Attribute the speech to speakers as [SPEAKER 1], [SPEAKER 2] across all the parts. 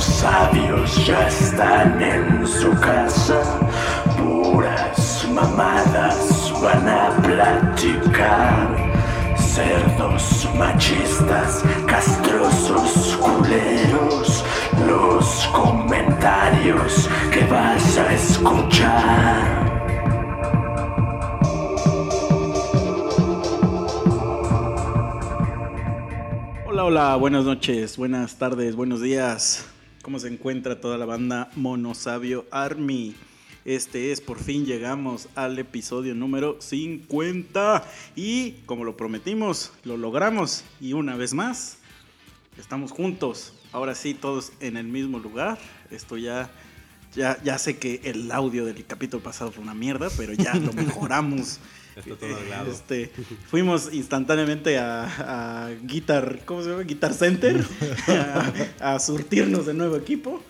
[SPEAKER 1] monosabios ya están en su casa. Puras mamadas van a platicar. Cerdos machistas, castrosos culeros. Los comentarios que vas a escuchar.
[SPEAKER 2] Hola, buenas noches, buenas tardes, buenos días. ¿Cómo se encuentra toda la banda Monosabio Army? Este es, por fin llegamos al episodio número 50 y como lo prometimos, lo logramos y una vez más, estamos juntos. Ahora sí, todos en el mismo lugar. Esto ya, ya, ya sé que el audio del capítulo pasado fue una mierda, pero ya lo mejoramos.
[SPEAKER 3] Está todo arreglado.
[SPEAKER 2] Este, fuimos instantáneamente a, a Guitar, ¿cómo se llama? Guitar Center a, a surtirnos de nuevo equipo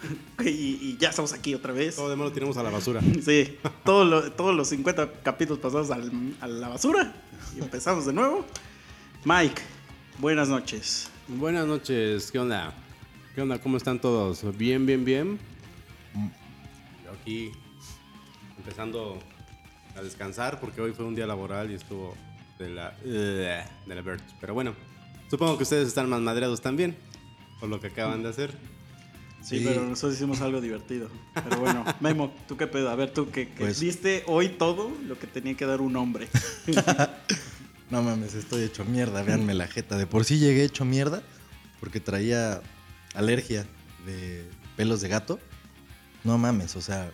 [SPEAKER 2] y, y ya estamos aquí otra vez.
[SPEAKER 3] Todo demás lo tiramos a la basura.
[SPEAKER 2] Sí, todo lo- todos los 50 capítulos pasados al- a la basura y empezamos de nuevo. Mike, buenas noches.
[SPEAKER 3] Buenas noches, ¿qué onda? ¿Qué onda? ¿Cómo están todos? Bien, bien, bien. Yo aquí empezando a descansar porque hoy fue un día laboral y estuvo de la de la Birch. Pero bueno, supongo que ustedes están más madreados también por lo que acaban de hacer.
[SPEAKER 2] Sí,
[SPEAKER 4] Sí.
[SPEAKER 2] pero nosotros hicimos algo divertido. Pero bueno, Memo, ¿tú qué pedo? A ver, tú que, que
[SPEAKER 4] Pues-
[SPEAKER 2] diste hoy todo lo que tenía que dar un hombre.
[SPEAKER 4] No mames, estoy hecho mierda, véanme la jeta. De por sí llegué hecho mierda porque traía alergia de pelos de gato. No mames, o sea.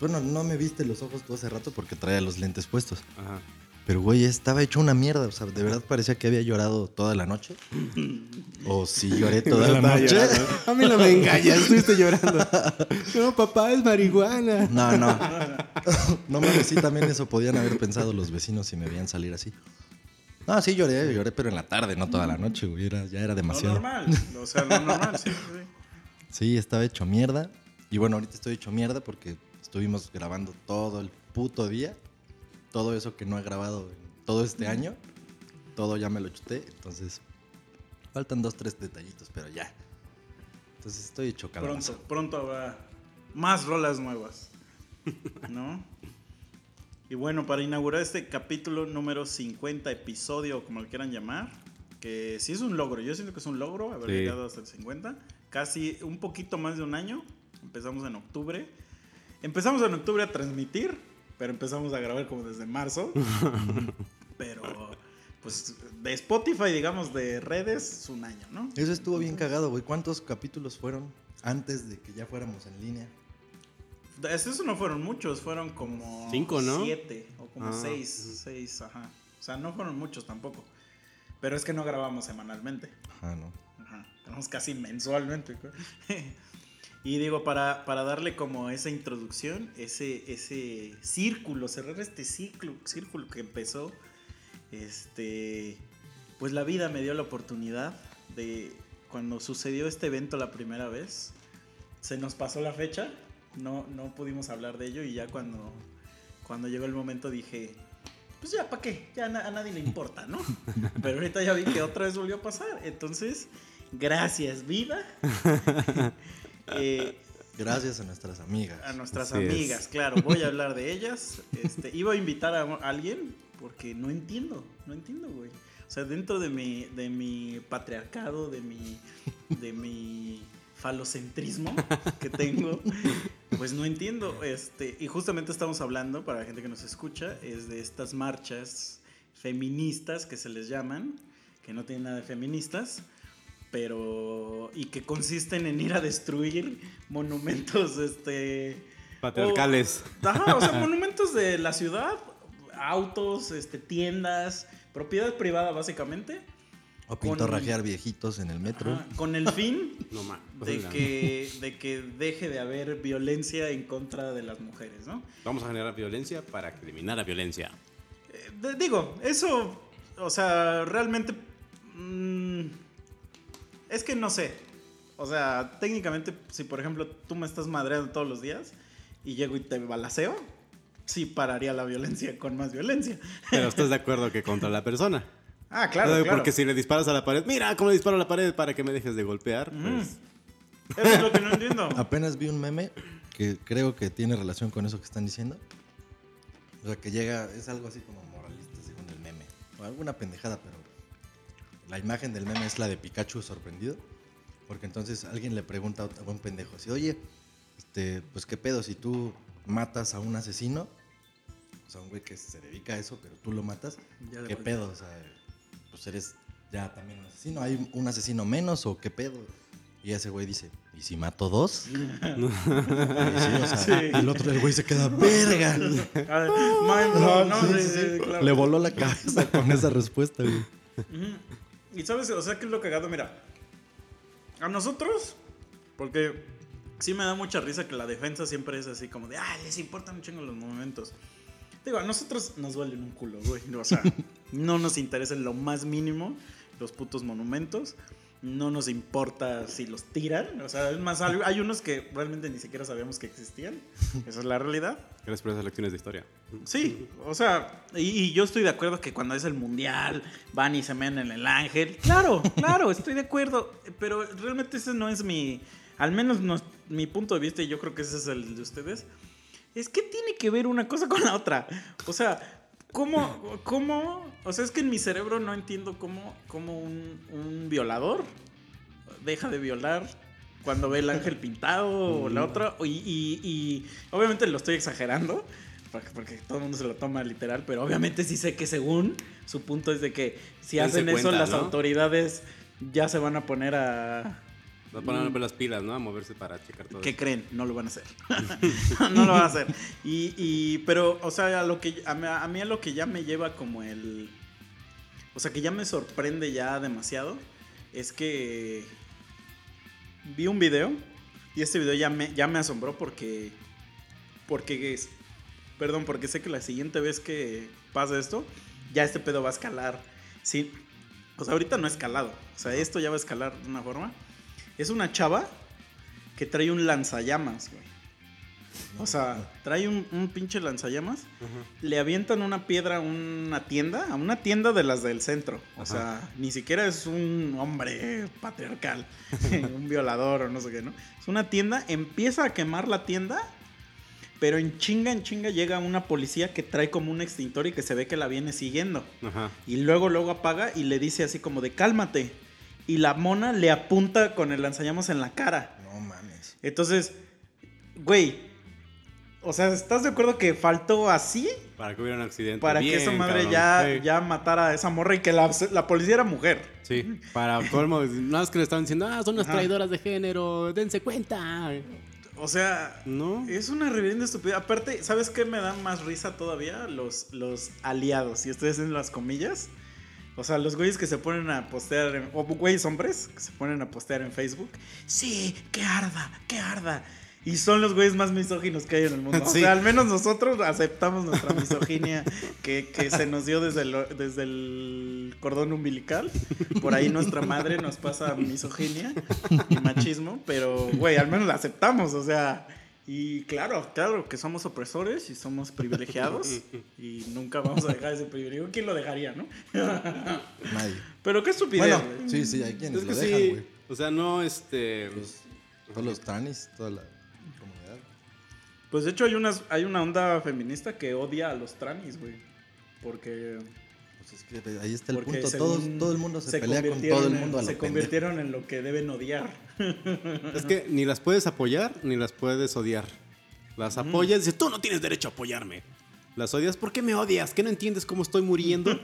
[SPEAKER 4] Bueno, no me viste los ojos todo hace rato porque traía los lentes puestos.
[SPEAKER 3] Ajá.
[SPEAKER 4] Pero, güey, estaba hecho una mierda. O sea, de verdad parecía que había llorado toda la noche. O sí lloré toda la noche.
[SPEAKER 3] llorando. A mí no me engañas, estuviste llorando. No, papá, es marihuana.
[SPEAKER 4] No, no. No mames, sí, también eso podían haber pensado los vecinos si me veían salir así. No, sí lloré, lloré, pero en la tarde, no toda la noche, güey. era- ya era
[SPEAKER 2] Lo
[SPEAKER 4] demasiado.
[SPEAKER 2] normal, o sea, lo normal, sí, sí.
[SPEAKER 4] Sí, estaba hecho mierda. Y bueno, ahorita estoy hecho mierda porque estuvimos grabando todo el puto día. Todo eso que no he grabado en todo este año. Todo ya me lo chuté. Entonces, faltan dos, tres detallitos, pero ya. Entonces estoy hecho calabaza.
[SPEAKER 2] Pronto, pronto habrá más rolas nuevas. ¿No? Y bueno, para inaugurar este capítulo número 50, episodio, como lo quieran llamar, que sí es un logro. Yo siento que es un logro haber
[SPEAKER 3] Sí.
[SPEAKER 2] llegado hasta el 50. Casi un poquito más de un año. Empezamos en octubre. Empezamos en octubre a transmitir, pero empezamos a grabar como desde marzo. pero, pues, de Spotify, digamos, de redes, es un año, ¿no?
[SPEAKER 4] Eso estuvo bien cagado, güey. ¿Cuántos capítulos fueron antes de que ya fuéramos en línea?
[SPEAKER 2] Esos no fueron muchos, fueron como
[SPEAKER 3] Cinco, ¿no?
[SPEAKER 2] siete o como
[SPEAKER 3] Ah,
[SPEAKER 2] seis, seis, ajá. O sea, no fueron muchos tampoco. Pero es que no grabamos semanalmente.
[SPEAKER 4] Ajá, no.
[SPEAKER 2] Ajá. Tenemos casi mensualmente. y digo, para, para darle como esa introducción, ese, ese círculo, cerrar este ciclo, círculo que empezó, este, pues la vida me dio la oportunidad de, cuando sucedió este evento la primera vez, se nos pasó la fecha, no, no pudimos hablar de ello y ya cuando, cuando llegó el momento dije, pues ya, ¿para qué? Ya na- a nadie le importa, ¿no? Pero ahorita ya vi que otra vez volvió a pasar, entonces, gracias, vida. Eh,
[SPEAKER 4] Gracias a nuestras amigas.
[SPEAKER 2] a nuestras
[SPEAKER 3] Así es.
[SPEAKER 2] amigas, claro, voy a hablar de ellas. Este, iba a invitar a alguien porque no entiendo, no entiendo, güey. O sea, dentro de mi, de mi patriarcado, de mi, de mi falocentrismo que tengo, pues no entiendo. Este, y justamente estamos hablando, para la gente que nos escucha, es de estas marchas feministas que se les llaman, que no tienen nada de feministas, pero y que consisten en ir a destruir monumentos, este,
[SPEAKER 3] Patriarcales.
[SPEAKER 2] o, ajá, o sea, monumentos de la ciudad, autos, este, tiendas, propiedad privada básicamente,
[SPEAKER 4] O
[SPEAKER 2] con-
[SPEAKER 4] pintorrajear viejitos en el metro.
[SPEAKER 2] ajá, con el fin
[SPEAKER 3] No
[SPEAKER 2] de que, de que deje de haber violencia en contra de las mujeres, ¿no?
[SPEAKER 3] Vamos a generar violencia para eliminar la violencia.
[SPEAKER 2] Eh, de- digo, eso, o sea, realmente... mm, es que no sé. O sea, técnicamente, si por ejemplo tú me estás madreando todos los días y llego y te balaceo, sí pararía la violencia con más violencia.
[SPEAKER 3] Pero estás de acuerdo que contra la persona.
[SPEAKER 2] Ah, claro, claro.
[SPEAKER 3] Porque si le disparas a la pared, mira cómo le disparo a la pared para que me dejes de golpear,
[SPEAKER 2] Ujú.
[SPEAKER 3] pues
[SPEAKER 2] Eso es lo que no entiendo.
[SPEAKER 4] Apenas vi un meme que creo que tiene relación con eso que están diciendo. O sea, que llega, es algo así como moralista según el meme. O alguna pendejada, pero la imagen del meme es la de Pikachu sorprendido. Porque entonces alguien le pregunta a un pendejo así, oye, este, pues qué pedo, si tú matas a un asesino, o sea, un güey que se dedica a eso, pero tú lo matas,
[SPEAKER 2] Ya
[SPEAKER 4] ¿qué pedo? O sea, pues eres ya también un asesino, ¿hay un asesino menos o qué pedo? Y ese güey dice, ¿y si mato dos? Y sí, o sea,
[SPEAKER 2] Sí.
[SPEAKER 4] El otro, el güey se queda, verga.
[SPEAKER 2] No,
[SPEAKER 4] sí.
[SPEAKER 2] claro.
[SPEAKER 4] Le voló la cabeza con esa respuesta, güey.
[SPEAKER 2] Y sabes, o sea, ¿qué es lo cagado? Mira, a nosotros, porque sí me da mucha risa que la defensa siempre es así como de, ah, les importan un chingo los momentos. Digo, a nosotros nos duelen un culo, güey. O sea, no nos interesa en lo más mínimo los putos monumentos. No nos importa si los tiran. O sea, es más, hay unos que realmente ni siquiera sabíamos que existían. Esa es la realidad.
[SPEAKER 3] Gracias por esas lecciones de historia.
[SPEAKER 2] Sí, o sea, y, y yo estoy de acuerdo que cuando es el mundial van y se mean en el ángel. Claro, claro, estoy de acuerdo. Pero realmente ese no es mi, al menos no mi punto de vista, y yo creo que ese es el de ustedes. Es que tiene que ver una cosa con la otra. O sea, ¿cómo, cómo? O sea, es que en mi cerebro no entiendo cómo, cómo un, un violador deja de violar cuando ve el ángel pintado o la otra. Y, y- y obviamente lo estoy exagerando. Porque, porque todo el mundo se lo toma literal, pero obviamente sí sé que según su punto es de que si hacen eso
[SPEAKER 3] cuenta,
[SPEAKER 2] las
[SPEAKER 3] ¿no?
[SPEAKER 2] autoridades ya se van a poner a...
[SPEAKER 3] Nos ponen las pilas, ¿no? A moverse para checar todo.
[SPEAKER 2] ¿Qué
[SPEAKER 3] eso.
[SPEAKER 2] creen? No lo van a hacer. no lo van a hacer. Y, y- pero, o sea, a, lo que, a, mí, a mí a lo que ya me lleva como el... O sea, que ya me sorprende ya demasiado, es que vi un video y este video ya me, ya me asombró porque... Porque es... Perdón, porque sé que la siguiente vez que pase esto, ya este pedo va a escalar. Sí. O sea, ahorita no ha escalado. O sea, esto ya va a escalar de una forma. Es una chava que trae un lanzallamas, güey. O sea, trae un, un pinche lanzallamas. Le avientan una piedra a una tienda, a una tienda de las del centro. O
[SPEAKER 3] Ajá.
[SPEAKER 2] sea, ni siquiera es un hombre patriarcal, un violador o no sé qué, ¿no? Es una tienda, empieza a quemar la tienda, pero en chinga, en chinga llega una policía que trae como un extintor y que se ve que la viene siguiendo.
[SPEAKER 3] Ajá.
[SPEAKER 2] Y luego, luego apaga y le dice así como de cálmate. Y la mona le apunta con el lanzallamas en la cara.
[SPEAKER 4] No mames.
[SPEAKER 2] Entonces, güey, o sea, ¿estás de acuerdo que faltó así
[SPEAKER 3] Para que hubiera un accidente.
[SPEAKER 2] para que esa madre
[SPEAKER 3] cabrón.
[SPEAKER 2] ya, ya matara a esa morra y que la, la policía era mujer?
[SPEAKER 3] Sí, para colmo, nada más que le estaban diciendo, ah, son
[SPEAKER 2] Ajá.
[SPEAKER 3] traidoras de género, dense cuenta.
[SPEAKER 2] O sea,
[SPEAKER 3] ¿No?
[SPEAKER 2] es una reverenda estupidez. Aparte, ¿sabes qué me da más risa todavía? Los, los aliados, y ustedes en las comillas. O sea, los güeyes que se ponen a postear, en- o güeyes hombres que se ponen a postear en Facebook. Sí, que arda, que arda. Y son los güeyes más misóginos que hay en el mundo. O sea, al menos nosotros aceptamos nuestra misoginia que, que se nos dio desde el, desde el cordón umbilical. Por ahí nuestra madre nos pasa misoginia y machismo, pero, güey, al menos la aceptamos, o sea. Y claro, claro que somos opresores y somos privilegiados y nunca vamos a dejar ese privilegio. ¿Quién lo dejaría, no?
[SPEAKER 4] Nadie.
[SPEAKER 2] Pero qué estupidez.
[SPEAKER 4] Bueno,
[SPEAKER 2] güey.
[SPEAKER 4] sí, sí, hay quienes
[SPEAKER 3] Es que
[SPEAKER 4] lo dejan, güey.
[SPEAKER 3] o sea, no, este...
[SPEAKER 4] Los- Todos los tranis, toda la comunidad.
[SPEAKER 2] Pues de hecho hay, unas, hay una onda feminista que odia a los tranis, güey. Porque,
[SPEAKER 4] Pues es que ahí está el
[SPEAKER 2] porque
[SPEAKER 4] punto. todo el mundo se, pelea con
[SPEAKER 2] convirtieron
[SPEAKER 4] todo el
[SPEAKER 2] en-
[SPEAKER 4] mundo a
[SPEAKER 2] Se convirtieron en lo que deben odiar.
[SPEAKER 3] Es que ni las puedes apoyar ni las puedes odiar. Las apoyas y dices, tú no tienes derecho a apoyarme. Las odias, ¿por qué me odias? ¿Qué no entiendes cómo estoy muriendo?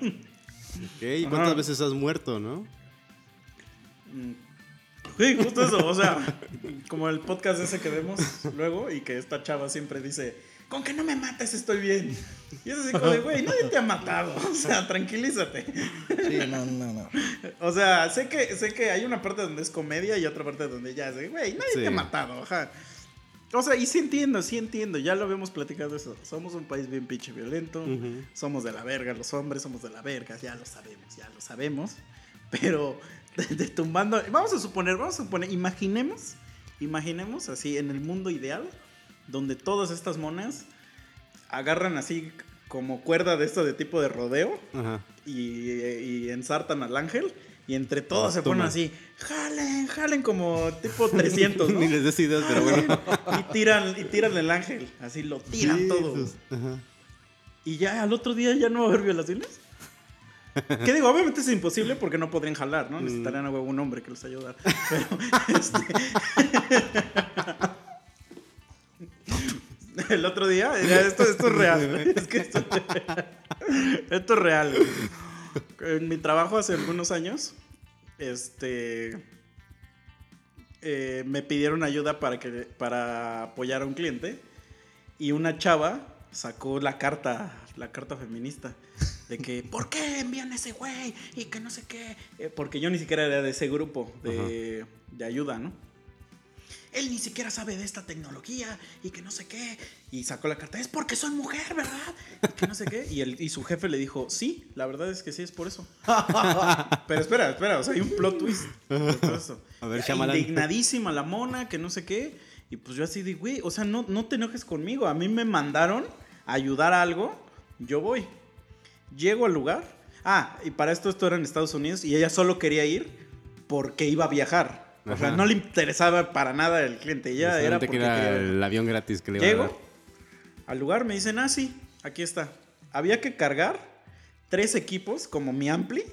[SPEAKER 3] Ok, ¿y ¿Cuántas
[SPEAKER 2] Ajá.
[SPEAKER 3] veces has muerto, no?
[SPEAKER 2] Mm. Sí, justo eso. O sea, como el podcast ese que vemos luego y que esta chava siempre dice, con que no me mates estoy bien. Y es así como de, güey, nadie te ha matado. O sea, tranquilízate.
[SPEAKER 4] Sí, no, no, no.
[SPEAKER 2] O sea, sé que, sé que hay una parte donde es comedia y otra parte donde ya es de, güey, nadie
[SPEAKER 3] Sí.
[SPEAKER 2] te ha matado. Ajá. O sea, y sí entiendo, sí entiendo. Ya lo habíamos platicado eso. Somos un país bien pinche violento. Somos de la verga, los hombres somos de la verga. Ya lo sabemos, ya lo sabemos. Pero de, de tumbando. Vamos a suponer, vamos a suponer, imaginemos, imaginemos así en el mundo ideal, donde todas estas monas agarran así como cuerda de esto de tipo de rodeo
[SPEAKER 3] Ajá.
[SPEAKER 2] y, y ensartan al ángel Y entre todos
[SPEAKER 3] Ah,
[SPEAKER 2] se ponen así, jalen, jalen como tipo 300, ¿no?
[SPEAKER 3] Ni les des ideas, pero bueno.
[SPEAKER 2] y tiran, y tiran el ángel, así lo tiran todo.
[SPEAKER 3] Jesus. Ajá.
[SPEAKER 2] Y ya al otro día ya no va a haber violaciones. ¿Qué digo? Obviamente es imposible porque no podrían jalar, ¿no? Necesitarían a huevo un hombre que los ayudara. Pero, este... El otro día, esto, esto es real. Es que esto, esto es real. En mi trabajo hace algunos años, este, eh, me pidieron ayuda para, que, para apoyar a un cliente y una chava sacó la carta, la carta feminista. De que, ¿por qué envían a ese güey? Y que no sé qué. Eh, porque yo ni siquiera era de ese grupo de, de ayuda, ¿no? Él ni siquiera sabe de esta tecnología y que no sé qué. Y sacó la carta, es porque soy mujer, ¿verdad? Y que no sé qué. Y, el, y su jefe le dijo, sí, la verdad es que sí, es por eso. Pero espera, espera, o sea, hay un plot twist.
[SPEAKER 3] A ver.
[SPEAKER 2] Indignadísima la mona, que no sé qué. Y pues yo así de, güey, o sea, no, no te enojes conmigo. A mí me mandaron a ayudar a algo, yo voy. Llego al lugar. Ah, y para esto esto era en Estados Unidos y ella solo quería ir porque iba a viajar. O sea, no le interesaba para nada el cliente. Ella era porque
[SPEAKER 3] que era
[SPEAKER 2] quería
[SPEAKER 3] el avión gratis que le iba a dar.
[SPEAKER 2] Llego al lugar, me dicen, ah, sí, aquí está. Había que cargar tres equipos como mi ampli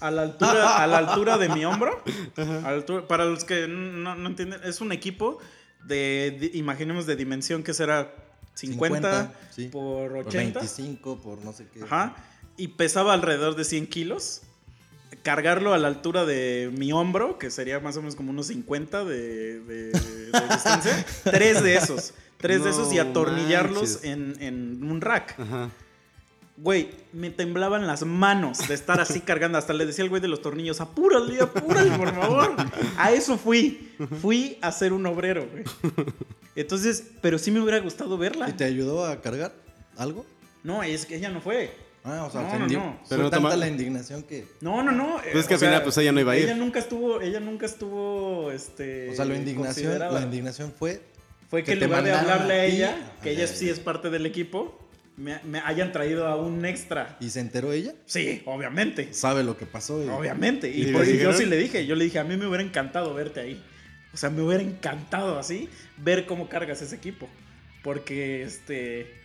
[SPEAKER 2] a la altura, a la altura de mi hombro. A la altura- para los que no, no entienden, es un equipo de, de- imaginemos, de dimensión que será 50,
[SPEAKER 4] sí.
[SPEAKER 2] por
[SPEAKER 4] Por
[SPEAKER 2] 80.
[SPEAKER 4] 25, por no sé qué.
[SPEAKER 2] Ajá. Y pesaba alrededor de 100 kilos. Cargarlo a la altura de mi hombro, que sería más o menos como unos 50 de, de- de distancia. tres de esos. Tres de esos y atornillarlos en, en un rack.
[SPEAKER 3] Ajá.
[SPEAKER 2] Güey, me temblaban las manos de estar así cargando. Hasta le decía al güey de los tornillos, apúrale, apúrale, por favor. A eso fui. Fui a ser un obrero, güey. Entonces, pero sí me hubiera gustado verla.
[SPEAKER 4] ¿Y te ayudó a cargar algo?
[SPEAKER 2] No, es que ella no fue.
[SPEAKER 4] Ah, o sea,
[SPEAKER 2] No,
[SPEAKER 4] ofendió.
[SPEAKER 2] no, no.
[SPEAKER 4] Fue
[SPEAKER 3] Pero no
[SPEAKER 4] tanta
[SPEAKER 3] toma-
[SPEAKER 4] la indignación que.
[SPEAKER 2] No, no, no. eh,
[SPEAKER 3] Pues es que
[SPEAKER 2] o
[SPEAKER 3] al final, pues, ella no iba a ir.
[SPEAKER 2] Ella nunca estuvo, ella nunca estuvo, este.
[SPEAKER 4] O sea, la indignación, la indignación fue.
[SPEAKER 2] Fue que,
[SPEAKER 4] que
[SPEAKER 2] en lugar de hablarle a
[SPEAKER 4] ti,
[SPEAKER 2] ella, que ella sí es parte del equipo, me, me hayan traído a un extra.
[SPEAKER 4] ¿Y se enteró ella?
[SPEAKER 2] Sí, obviamente.
[SPEAKER 4] Sabe lo que pasó. y-
[SPEAKER 2] Obviamente. Y,
[SPEAKER 3] ¿Y
[SPEAKER 2] por-
[SPEAKER 3] le
[SPEAKER 2] y yo sí le dije, yo le dije, a mí me hubiera encantado verte ahí. O sea, me hubiera encantado así ver cómo cargas ese equipo. Porque, este...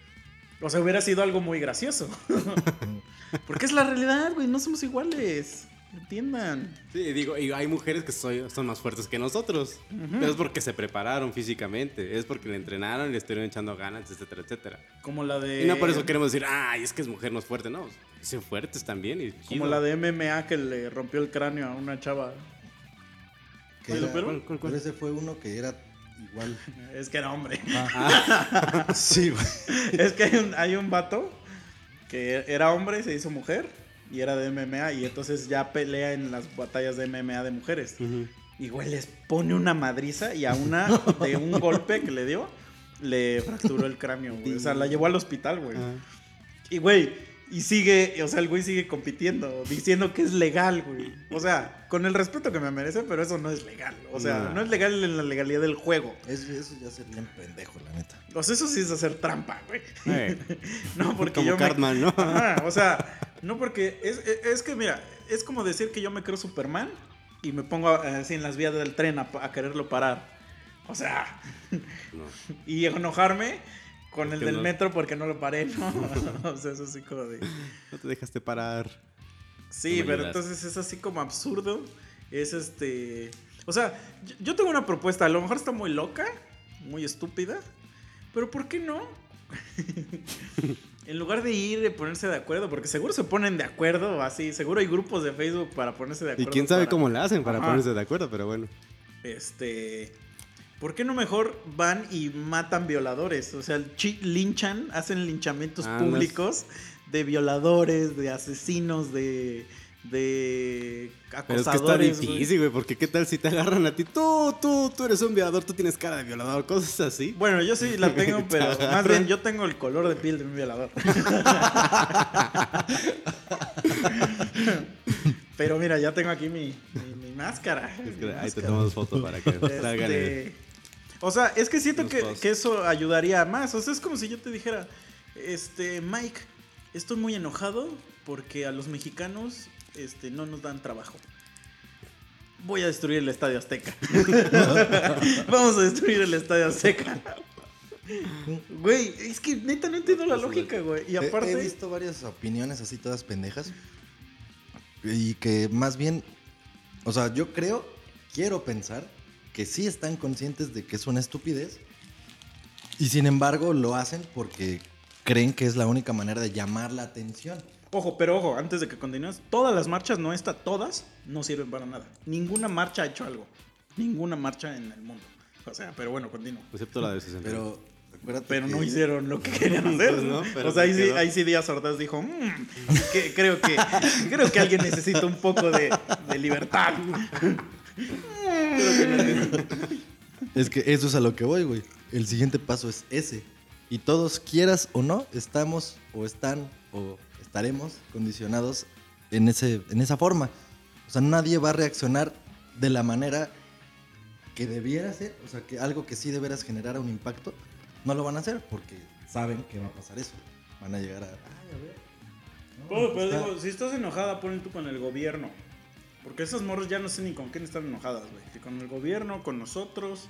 [SPEAKER 2] O sea, hubiera sido algo muy gracioso. Porque es la realidad, güey. No somos iguales. Entiendan.
[SPEAKER 3] Sí, digo, y hay mujeres que soy- son más fuertes que nosotros. Pero es porque se prepararon físicamente. Es porque le entrenaron, le estuvieron echando ganas, etcétera, etcétera.
[SPEAKER 2] Como la de...
[SPEAKER 3] Y no por eso queremos decir, ay, es que es mujer, no es fuerte. No, son fuertes también. Y
[SPEAKER 2] Como la de MMA que le rompió el cráneo a una chava.
[SPEAKER 4] que
[SPEAKER 2] ¿Sí,
[SPEAKER 4] era-
[SPEAKER 2] lo peor?
[SPEAKER 3] ¿Cuál, cuál, cuál?
[SPEAKER 4] Pero ese fue uno que era igual.
[SPEAKER 2] Es que era hombre.
[SPEAKER 4] sí, güey.
[SPEAKER 2] es que hay un, hay un vato que era hombre, se hizo mujer y era de MMA y entonces ya pelea en las batallas de MMA de mujeres.
[SPEAKER 3] Ujú.
[SPEAKER 2] Y güey, les pone una madriza y a una de un golpe que le dio, le fracturó el cráneo, güey. O sea, la llevó al hospital, güey. Y güey, y sigue, o sea, el güey sigue compitiendo, diciendo que es legal, güey. O sea, con el respeto que me merece, pero eso no es legal. O sea,
[SPEAKER 3] No.
[SPEAKER 2] no es legal en la legalidad del juego.
[SPEAKER 4] Eso, eso ya sería bien pendejo, la neta.
[SPEAKER 2] O sea, eso sí es hacer trampa, güey. No, porque
[SPEAKER 3] Como
[SPEAKER 2] yo me-
[SPEAKER 3] Cartman, ¿no?
[SPEAKER 2] Ajá, o sea, no porque es, es- es que mira, es como decir que yo me creo Superman y me pongo eh, así en las vías del tren a, a quererlo parar. O sea,
[SPEAKER 3] No.
[SPEAKER 2] y enojarme con el del
[SPEAKER 3] no?
[SPEAKER 2] metro porque no lo paré, ¿no? o sea, eso así como de...
[SPEAKER 3] No te dejaste parar.
[SPEAKER 2] Sí,
[SPEAKER 3] No
[SPEAKER 2] pero entonces es así como absurdo. Es este... O sea, yo, tengo una propuesta, a lo mejor está muy loca, muy estúpida, pero ¿por qué no? en lugar de ir y ponerse de acuerdo, porque seguro se ponen de acuerdo, así, seguro hay grupos de Facebook para ponerse de
[SPEAKER 3] Y
[SPEAKER 2] acuerdo.
[SPEAKER 3] quién sabe
[SPEAKER 2] para-
[SPEAKER 3] cómo le hacen para
[SPEAKER 2] Ajá.
[SPEAKER 3] ponerse de acuerdo, pero bueno.
[SPEAKER 2] Este... ¿Por qué no mejor van y matan violadores? O sea, linchan, hacen linchamientos
[SPEAKER 3] Ah, no es-
[SPEAKER 2] públicos de violadores, de asesinos, de, de
[SPEAKER 3] Pero es que está
[SPEAKER 2] acosadores.
[SPEAKER 3] difícil, güey, porque qué tal si te agarran a ti, tú, tú, tú eres un violador, tú tienes cara de violador, cosas así.
[SPEAKER 2] Bueno, yo sí la tengo, pero más bien yo tengo el color de piel de un violador. pero mira, ya tengo aquí mi, mi- mi máscara.
[SPEAKER 3] Es que ahí te
[SPEAKER 2] máscara.
[SPEAKER 3] tomamos foto para que.
[SPEAKER 2] Este, o sea, es que siento que, eso ayudaría más. O sea, es como si yo te dijera, este, Mike, estoy muy enojado porque a los mexicanos este, no nos dan trabajo. voy a destruir el Estadio Azteca. Vamos a destruir el Estadio Azteca. Güey, es que neta no entiendo la lógica, güey. Y
[SPEAKER 4] He-
[SPEAKER 2] aparte...
[SPEAKER 4] He, visto varias opiniones así todas pendejas. Y que más bien, o sea, yo creo, quiero pensar que sí están conscientes de que es una estupidez. Y sin embargo lo hacen porque creen que es la única manera de llamar la atención.
[SPEAKER 2] Ojo, pero ojo, antes de que continúes, todas las marchas, no esta, todas, no sirven para nada. Ninguna marcha ha hecho algo. Ninguna marcha en el mundo. O sea, pero bueno, continúo.
[SPEAKER 3] Excepto la de 60.
[SPEAKER 4] Pero
[SPEAKER 2] Pero
[SPEAKER 4] que-
[SPEAKER 2] no hicieron lo que querían hacer.
[SPEAKER 3] Pues no, pero
[SPEAKER 2] o sea, ahí sí, ahí sí Díaz Ordaz dijo, "Mm, que- creo, que, creo que alguien necesita un poco de, de libertad.
[SPEAKER 4] Es que eso es a lo que voy, güey. El siguiente paso es ese. Y todos, quieras o no, estamos o están o estaremos condicionados en, ese, en esa forma. O sea, nadie va a reaccionar de la manera que debiera ser. O sea, que algo que sí deberás generar un impacto, no lo van a hacer porque saben que va a pasar eso. Van a llegar a... Ay, a ver. No,
[SPEAKER 2] Pero, pero
[SPEAKER 4] está-
[SPEAKER 2] digo, si estás enojada, ponle tú con el gobierno. Porque esas morras ya no sé ni con quién están enojadas, güey. Si con el gobierno, con nosotros.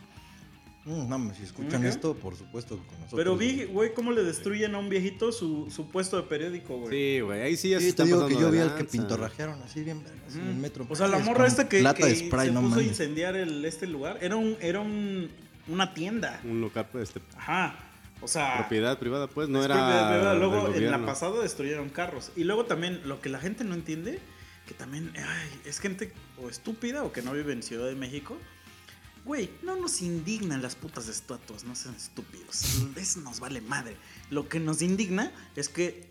[SPEAKER 4] Mm, no, si escuchan
[SPEAKER 2] qué?
[SPEAKER 4] esto, por supuesto que con nosotros.
[SPEAKER 2] Pero vi, güey, cómo le destruyen a un viejito su, su puesto de periódico, güey.
[SPEAKER 3] Sí, güey, ahí sí ya se
[SPEAKER 4] Sí, te digo que yo vi al que pintorrajearon así bien vergas en el metro.
[SPEAKER 2] O sea, la morra esta que, que
[SPEAKER 4] de spray,
[SPEAKER 2] se
[SPEAKER 4] no
[SPEAKER 2] puso a incendiar el, este lugar, era un, era un, una tienda.
[SPEAKER 3] Un local, pues, este,
[SPEAKER 2] Ajá. O sea,
[SPEAKER 3] propiedad privada, pues, no era.
[SPEAKER 2] de- de verdad,
[SPEAKER 3] del
[SPEAKER 2] luego en la pasada destruyeron carros. Y luego también lo que la gente no entiende, que también ay, es gente o estúpida o que no vive en Ciudad de México. Güey, no nos indignan las putas estatuas, no sean estúpidos. Eso nos vale madre. Lo que nos indigna es que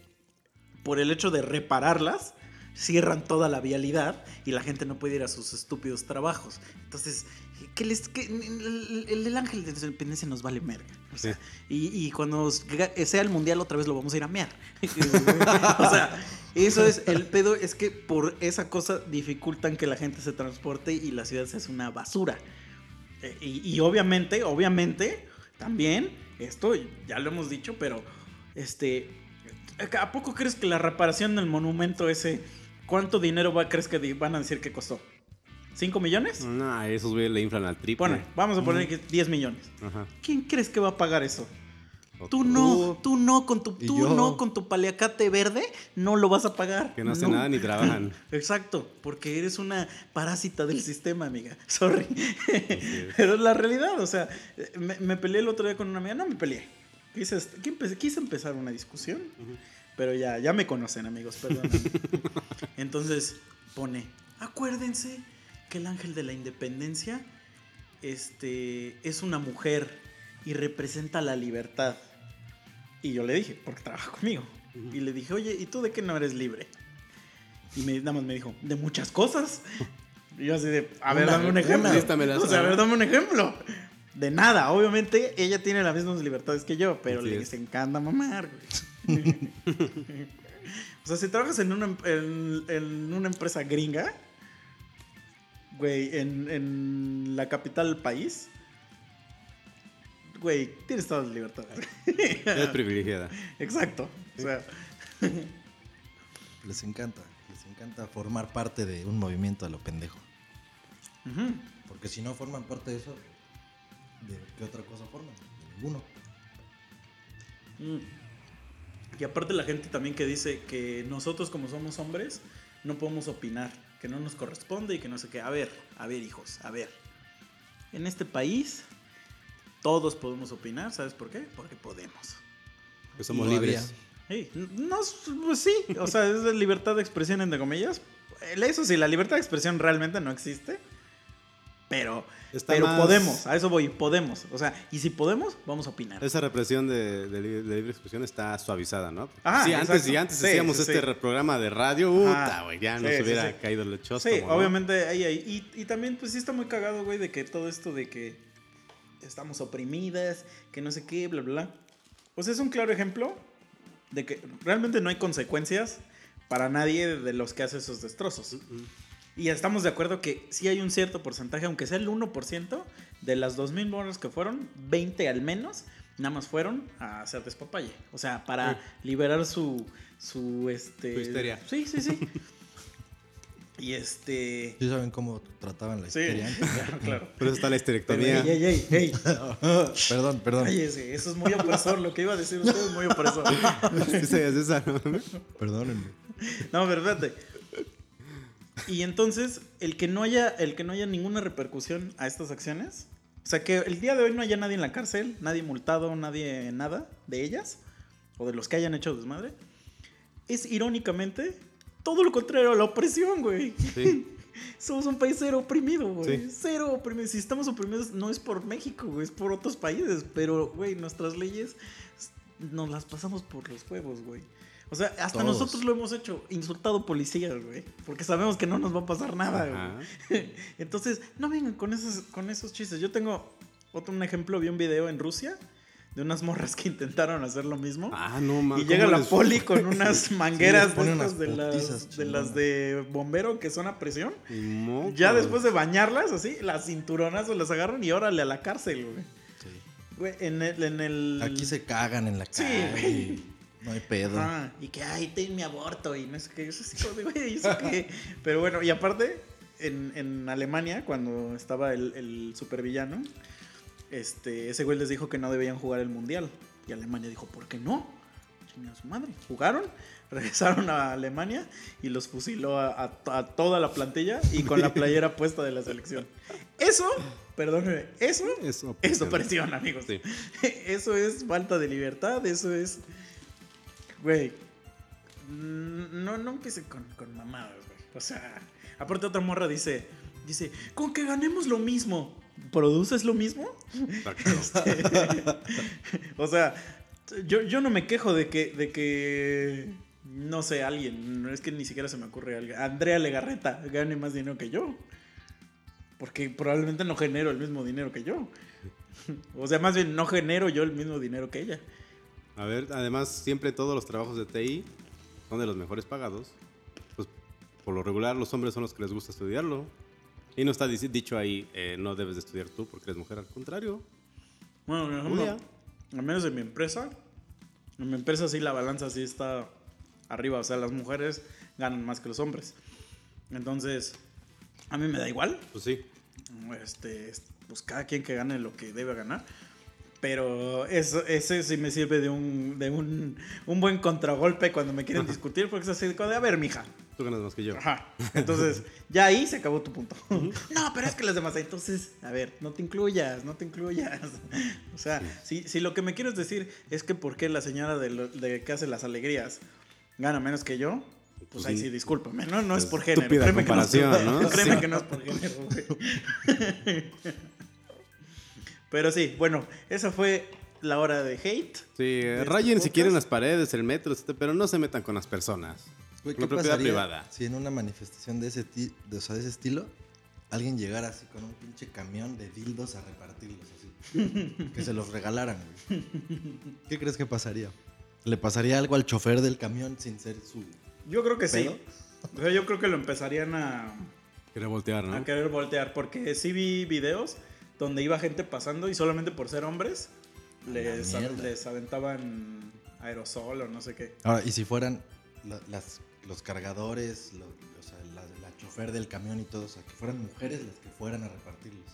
[SPEAKER 2] por el hecho de repararlas, cierran toda la vialidad y la gente no puede ir a sus estúpidos trabajos. Entonces, que les, el, el- el ángel de independencia nos vale merga. O sea, y, y cuando sea el mundial otra vez lo vamos a ir a mear. o sea, eso es, el pedo es que por esa cosa dificultan que la gente se transporte y la ciudad se hace una basura. Eh, Y, y obviamente, obviamente, también, esto ya lo hemos dicho, pero este, ¿a poco crees que la reparación del monumento ese, cuánto dinero va, crees que van a decir que costó? ¿5 millones?
[SPEAKER 3] No, esos le inflan al triple.
[SPEAKER 2] Pone, vamos a poner que 10 millones.
[SPEAKER 3] Ajá.
[SPEAKER 2] ¿Quién crees que va a pagar eso?
[SPEAKER 3] O-
[SPEAKER 2] Tú no, tú no con tu, tú
[SPEAKER 4] yo.
[SPEAKER 2] no con tu paliacate verde, no lo vas a pagar.
[SPEAKER 3] Que no hacen nada ni trabajan.
[SPEAKER 2] Exacto, porque eres una parásita del sistema, amiga. Sorry. Pero es la realidad, o sea, me, me peleé el otro día con una amiga, no me peleé. Quise, quise- quise empezar una discusión, pero ya, ya me conocen, amigos, perdón. Entonces pone, acuérdense que el ángel de la independencia este, es una mujer y representa la libertad. Y yo le dije, porque trabaja conmigo. Y le dije, oye, ¿y tú de qué no eres libre? Y me, nada más me dijo, de muchas cosas. Y yo así de, a ver,
[SPEAKER 4] Una,
[SPEAKER 2] dame un ejemplo.
[SPEAKER 3] una.
[SPEAKER 2] O sea, a ver, dame un ejemplo. De nada, obviamente ella tiene las mismas libertades que yo, pero
[SPEAKER 3] Así
[SPEAKER 2] le
[SPEAKER 3] es.
[SPEAKER 2] encanta mamar, güey. o sea, si trabajas en una, en, en una empresa gringa, güey, en, en la capital del país, güey, tienes todas las libertades.
[SPEAKER 3] Es privilegiada.
[SPEAKER 2] Exacto. O sea,
[SPEAKER 4] Les encanta, les encanta formar parte de un movimiento a lo pendejo. Porque si no forman parte de eso, ¿de qué otra cosa forman? De ninguno.
[SPEAKER 2] Mm. Y aparte la gente también que dice que nosotros como somos hombres no podemos opinar, que no nos corresponde y que no sé qué. A ver, a ver hijos, a ver. En este país todos podemos opinar, ¿sabes por qué? Porque podemos.
[SPEAKER 3] Que somos
[SPEAKER 4] Todavía.
[SPEAKER 3] libres.
[SPEAKER 2] Sí, no, pues sí, o sea, es de libertad de expresión entre comillas. Eso sí, la libertad de expresión realmente no existe. Pero,
[SPEAKER 3] Está
[SPEAKER 2] pero
[SPEAKER 3] más-
[SPEAKER 2] podemos, a eso voy, podemos. O sea, y si podemos, vamos a opinar.
[SPEAKER 3] Esa represión de, de de libre expresión está suavizada, ¿no?
[SPEAKER 2] Ah,
[SPEAKER 3] sí, antes, si antes
[SPEAKER 2] Sí,
[SPEAKER 3] hacíamos
[SPEAKER 2] sí,
[SPEAKER 3] este
[SPEAKER 2] sí.
[SPEAKER 3] programa de radio, puta, güey, ya
[SPEAKER 2] Sí,
[SPEAKER 3] nos
[SPEAKER 2] sí,
[SPEAKER 3] hubiera
[SPEAKER 2] sí.
[SPEAKER 3] caído el chosco.
[SPEAKER 2] Sí,
[SPEAKER 3] ¿no?
[SPEAKER 2] obviamente ahí, ahí. Y, y también, pues sí está muy cagado, güey, de que todo esto de que estamos oprimidas, que no sé qué, bla, bla, sea, es un claro ejemplo de que realmente no hay consecuencias para nadie de los que hace esos destrozos. Y estamos de acuerdo que sí hay un cierto porcentaje, aunque sea el 1% de las 2.000 morras que fueron, 20 al menos, nada más fueron a hacer despapalle. O sea, para
[SPEAKER 3] Sí.
[SPEAKER 2] liberar su, su, este...
[SPEAKER 3] Su histeria.
[SPEAKER 2] Sí, sí, sí. Y este.
[SPEAKER 4] ¿Sí saben cómo trataban la
[SPEAKER 2] Sí,
[SPEAKER 4] histeria antes?
[SPEAKER 2] claro, claro.
[SPEAKER 3] Por eso está la histerectomía.
[SPEAKER 2] ey, ey, ey, ey.
[SPEAKER 4] Perdón, perdón.
[SPEAKER 2] Cállese, eso es muy opresor. Lo que iba a decir usted es muy opresor.
[SPEAKER 3] Sí sabías esa, ¿no?
[SPEAKER 4] Perdónenme.
[SPEAKER 2] No, pero espérate. Y entonces, el que no haya, el que no haya ninguna repercusión a estas acciones, o sea que el día de hoy no haya nadie en la cárcel, nadie multado, nadie nada de ellas, o de los que hayan hecho desmadre, es irónicamente todo lo contrario a la opresión, güey.
[SPEAKER 3] Sí.
[SPEAKER 2] Somos un país cero oprimido, güey.
[SPEAKER 3] Sí.
[SPEAKER 2] Cero oprimido. Si estamos oprimidos, no es por México, güey, es por otros países. Pero, güey, nuestras leyes nos las pasamos por los huevos, güey. O sea, hasta
[SPEAKER 4] Todos.
[SPEAKER 2] nosotros lo hemos hecho, insultado policías, güey. Porque sabemos que no nos va a pasar nada, güey. Entonces, no vengan con esos, con esos chistes. Yo tengo otro un ejemplo, vi un video en Rusia de unas morras que intentaron hacer lo mismo.
[SPEAKER 3] Ah, no, mames.
[SPEAKER 2] Y llega la poli con unas mangueras de,
[SPEAKER 4] ponen
[SPEAKER 2] estas
[SPEAKER 4] unas
[SPEAKER 2] de, las, de las de bombero que son a presión. Ya después de bañarlas, así, las cinturonazos las agarran y órale a la cárcel, güey.
[SPEAKER 4] Sí.
[SPEAKER 2] Güey, en el, en el...
[SPEAKER 4] Aquí se cagan en la
[SPEAKER 2] Sí,
[SPEAKER 4] calle.
[SPEAKER 2] güey.
[SPEAKER 4] No hay pedo.
[SPEAKER 2] Ajá, y que, ay, ten mi aborto y no sé qué. Como de, güey, ¿eso qué? Pero bueno, y aparte, en, en Alemania, cuando estaba el, el supervillano, este, ese güey les dijo que no debían jugar el mundial. Y Alemania dijo, ¿por qué no? Chinga su madre. Jugaron, regresaron a Alemania y los fusiló a, a- a toda la plantilla y con la playera puesta de la selección. Eso, perdónenme, eso
[SPEAKER 3] Eso.
[SPEAKER 2] es opresión, amigos.
[SPEAKER 3] Sí.
[SPEAKER 2] Eso es falta de libertad, eso es. Güey. mm, No, no empiece con, con mamadas, güey. O sea, aparte otra morra dice, dice, con que ganemos lo mismo. ¿Produces lo mismo? Este, o sea, yo, yo no me quejo de que, de que, no sé, alguien, no es que ni siquiera se me ocurre alguien, Andrea Legarreta gane más dinero que yo. Porque probablemente no genero el mismo dinero que yo. O sea, más bien no genero yo el mismo dinero que ella.
[SPEAKER 3] A ver, además, siempre todos los trabajos de TI son de los mejores pagados. Pues por lo regular, los hombres son los que les gusta estudiarlo. Y no está dicho ahí, eh, no debes de estudiar tú porque eres mujer. Al contrario,
[SPEAKER 2] Bueno, por ejemplo, al menos en mi empresa, en mi empresa sí la balanza sí está arriba. O sea, las mujeres ganan más que los hombres. Entonces, a mí me da igual.
[SPEAKER 3] pues sí.
[SPEAKER 2] Este, pues cada quien que gane lo que debe ganar. Pero eso, ese sí me sirve de un, de un, un buen contragolpe cuando me quieren discutir, porque es así de, a ver, mija.
[SPEAKER 3] Tú ganas más que yo.
[SPEAKER 2] Ajá. Entonces, ya ahí se acabó tu punto. no, pero es que las demás, entonces, a ver, no te incluyas, no te incluyas. o sea, si, si lo que me quieres decir es que por qué la señora de, lo- de que hace las alegrías gana menos que yo, pues
[SPEAKER 3] Pues
[SPEAKER 2] ahí
[SPEAKER 3] sí.
[SPEAKER 2] discúlpame, ¿no? No es por género. Créeme que, no es,
[SPEAKER 3] ¿no?
[SPEAKER 2] créeme
[SPEAKER 3] Sí.
[SPEAKER 2] que no es por género, güey. Pero sí, bueno, esa fue la hora de hate.
[SPEAKER 3] Sí,
[SPEAKER 2] este
[SPEAKER 3] rayen si quieren las paredes, el metro, pero no se metan con las personas.
[SPEAKER 4] Güey,
[SPEAKER 3] La propiedad
[SPEAKER 4] pasaría
[SPEAKER 3] privada.
[SPEAKER 4] Si en una manifestación de ese, ti- de, o sea, de ese estilo, alguien llegara así con un pinche camión de dildos a repartirlos así. que se los regalaran, güey. ¿Qué crees que pasaría? ¿Le pasaría algo al chofer del camión sin ser su...
[SPEAKER 2] Yo creo que sí. O sea, yo creo que lo empezarían a,
[SPEAKER 3] Quiere voltear, ¿no?
[SPEAKER 2] a querer voltear. Porque sí vi videos donde iba gente pasando y solamente por ser hombres les, les aventaban aerosol o no sé qué.
[SPEAKER 4] Ahora, y si fueran la- las, los cargadores, lo- o sea, la, la chofer del camión y todo, o sea, que fueran mujeres las que fueran a repartirlos.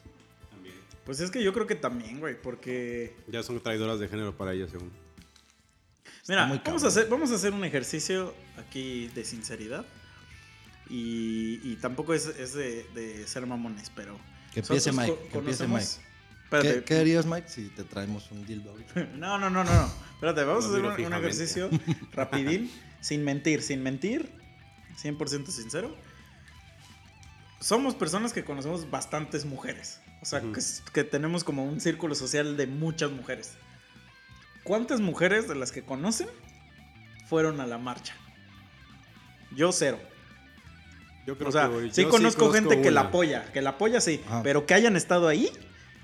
[SPEAKER 3] También.
[SPEAKER 2] Pues es que yo creo que también, güey, porque...
[SPEAKER 3] Ya son traidoras de género para ellas, según.
[SPEAKER 2] Mira, vamos a, hacer, vamos a hacer un ejercicio aquí de sinceridad. Y, y tampoco es, es de, de ser mamones, pero...
[SPEAKER 4] Que empiece Mike, que empiece Mike.
[SPEAKER 2] Espérate,
[SPEAKER 4] ¿Qué, qué harías, Mike, si te traemos un dildo ahorita?
[SPEAKER 2] No, no, no, no, no. Espérate, vamos
[SPEAKER 3] Lo
[SPEAKER 2] a hacer un, un ejercicio rapidín, sin mentir, sin mentir, 100% sincero. Somos personas que conocemos bastantes mujeres. O sea,
[SPEAKER 3] Ujú.
[SPEAKER 2] que, s- que tenemos como un círculo social de muchas mujeres. ¿Cuántas mujeres de las que conocen fueron a la marcha? Yo cero.
[SPEAKER 3] Yo creo
[SPEAKER 2] O sea,
[SPEAKER 3] que
[SPEAKER 2] sí
[SPEAKER 3] yo
[SPEAKER 2] conozco gente que la
[SPEAKER 3] una.
[SPEAKER 2] apoya, que la apoya sí,
[SPEAKER 4] Ajá.
[SPEAKER 2] pero que hayan estado ahí,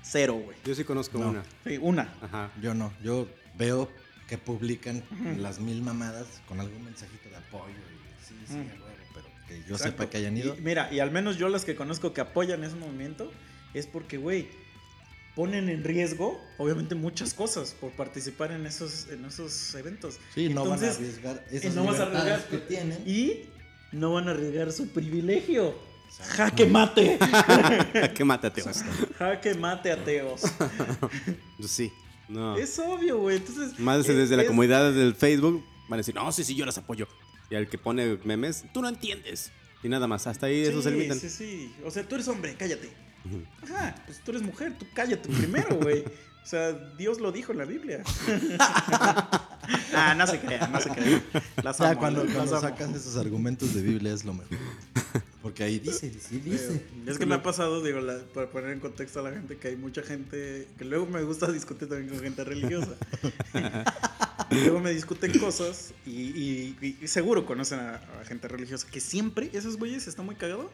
[SPEAKER 2] cero, güey.
[SPEAKER 3] Yo sí conozco
[SPEAKER 4] No.
[SPEAKER 3] una.
[SPEAKER 2] Sí, una.
[SPEAKER 3] Ajá.
[SPEAKER 4] Yo no, yo veo que publican las mil mamadas con algún mensajito de apoyo. y sí, sí, pero que yo
[SPEAKER 2] Exacto.
[SPEAKER 4] sepa que hayan ido.
[SPEAKER 2] Y mira, y al menos yo las que conozco que apoyan ese movimiento es porque, güey, ponen en riesgo, obviamente, muchas cosas por participar en esos, en esos eventos.
[SPEAKER 4] Sí, no van a
[SPEAKER 2] Entonces,
[SPEAKER 4] arriesgar
[SPEAKER 2] eh,
[SPEAKER 4] esas
[SPEAKER 2] no vas a arriesgar.
[SPEAKER 4] que tienen.
[SPEAKER 2] Y no van a arriesgar su privilegio. Jaque mate.
[SPEAKER 3] que mátate.
[SPEAKER 2] Jaque mate ateos.
[SPEAKER 3] Pues sí. No.
[SPEAKER 2] Es obvio, güey. Entonces.
[SPEAKER 3] Más
[SPEAKER 2] es-
[SPEAKER 3] desde la
[SPEAKER 2] es-
[SPEAKER 3] comunidad del Facebook van a decir, no, sí, sí, yo las apoyo. Y al que pone memes, tú no entiendes. Y nada más, hasta ahí eso se
[SPEAKER 2] Sí,
[SPEAKER 3] limitan.
[SPEAKER 2] sí, sí. O sea, tú eres hombre, cállate. Ajá, pues tú eres mujer, tú cállate primero, güey. O sea, Dios lo dijo en la Biblia. ah, no se crean, no se crean. Las
[SPEAKER 4] Ya cuando,
[SPEAKER 2] las
[SPEAKER 4] cuando
[SPEAKER 2] amo.
[SPEAKER 4] sacas esos argumentos de Biblia es lo mejor. Porque ahí dice, sí dice.
[SPEAKER 2] Es que me ha pasado, digo, la- para poner en contexto a la gente, que hay mucha gente que luego me gusta discutir también con gente religiosa. Y luego me discuten cosas y, y- y seguro conocen a, a gente religiosa que siempre, esos güeyes están muy cagados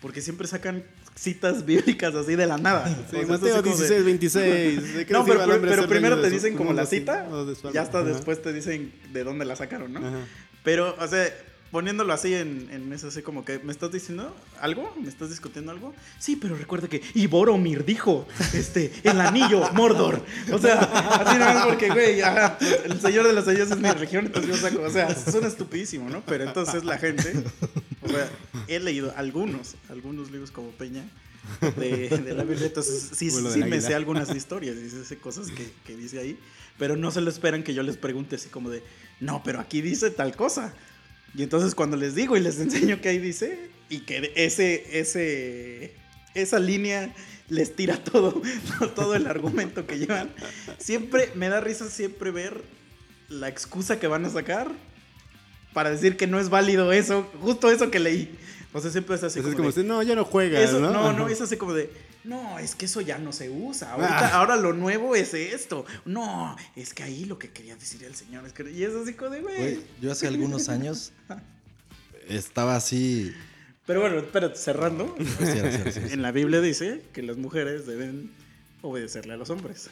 [SPEAKER 2] porque siempre sacan citas bíblicas así de la nada.
[SPEAKER 3] Sí,
[SPEAKER 2] O sea, es
[SPEAKER 3] Mateo
[SPEAKER 2] así como de-
[SPEAKER 3] 16, 26. ¿de qué
[SPEAKER 2] No,
[SPEAKER 3] sirve
[SPEAKER 2] pero, primero te dicen como la cita, ya hasta después te dicen de dónde la sacaron, ¿no?
[SPEAKER 3] Ajá.
[SPEAKER 2] Pero, o sea, poniéndolo así en, en eso, así como que, ¿me estás diciendo algo? ¿Me estás discutiendo algo? Sí, pero recuerda que Iboromir dijo, este, el anillo, Mordor. O sea, así más porque, güey, ajá, pues, el señor de los anillos es mi región, entonces yo saco, o sea, suena estupidísimo, ¿no? Pero entonces la gente, o sea, he leído algunos, algunos libros como Peña. De, de la Biblia, entonces sí, sí me sé algunas historias, y cosas que, que dice ahí, pero no se lo esperan que yo les pregunte así como de, no, pero aquí dice tal cosa. Y entonces cuando les digo y les enseño que ahí dice, y que ese, ese, esa línea les tira todo, todo el argumento que llevan, siempre me da risa siempre ver la excusa que van a sacar para decir que no es válido eso, justo eso que leí. O sea, siempre es así
[SPEAKER 3] Es
[SPEAKER 2] como,
[SPEAKER 3] como
[SPEAKER 2] de,
[SPEAKER 3] si, no, ya no juegas,
[SPEAKER 2] eso,
[SPEAKER 3] ¿no?
[SPEAKER 2] no, no, es así como de, no, es que eso ya no se usa. Ahorita,
[SPEAKER 3] Ah.
[SPEAKER 2] ahora lo nuevo es esto. No, es que ahí lo que quería decir el señor es que. Y es así como de, güey.
[SPEAKER 4] Yo hace algunos años estaba así.
[SPEAKER 2] Pero bueno, espérate, cerrando.
[SPEAKER 4] Sí, sí, sí, sí,
[SPEAKER 2] En la Biblia dice que las mujeres deben obedecerle a los hombres.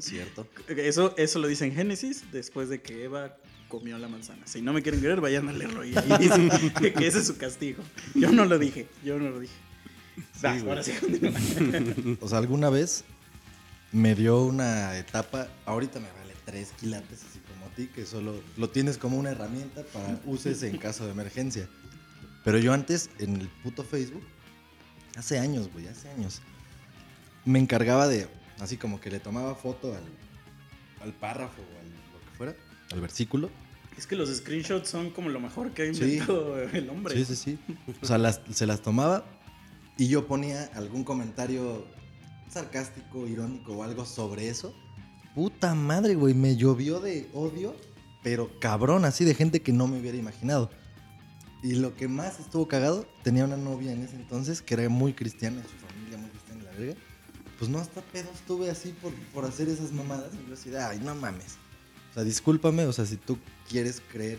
[SPEAKER 4] Cierto.
[SPEAKER 2] Eso, eso lo dice en Génesis después de que Eva comió la manzana. Si no me quieren creer, vayan a leerlo. Y dice que ese es su castigo. Yo no lo dije, yo no lo dije. Va,
[SPEAKER 3] güey.
[SPEAKER 2] ahora sí, continúa.
[SPEAKER 4] O sea, alguna vez me dio una etapa. Ahorita me vale tres quilates, así como a ti, que solo lo tienes como una herramienta para uses en caso de emergencia. Pero yo antes, en el puto Facebook, hace años, güey, hace años, me encargaba de, así como que le tomaba foto al, al párrafo o al lo que fuera, al versículo.
[SPEAKER 2] Es que los screenshots son como lo mejor que ha
[SPEAKER 4] Sí.
[SPEAKER 2] inventado el hombre.
[SPEAKER 4] Sí, sí, sí. O sea, las- se las tomaba y yo ponía algún comentario sarcástico, irónico o algo sobre eso. Puta madre, güey, me llovió de odio, pero cabrón, así de gente que no me hubiera imaginado. Y lo que más estuvo cagado, tenía una novia en ese entonces que era muy cristiana, su familia muy cristiana, la verga. Pues no, hasta pedo estuve así por, por hacer esas mamadas. Y yo así, ay, no mames. O sea, discúlpame, o sea, si tú quieres creer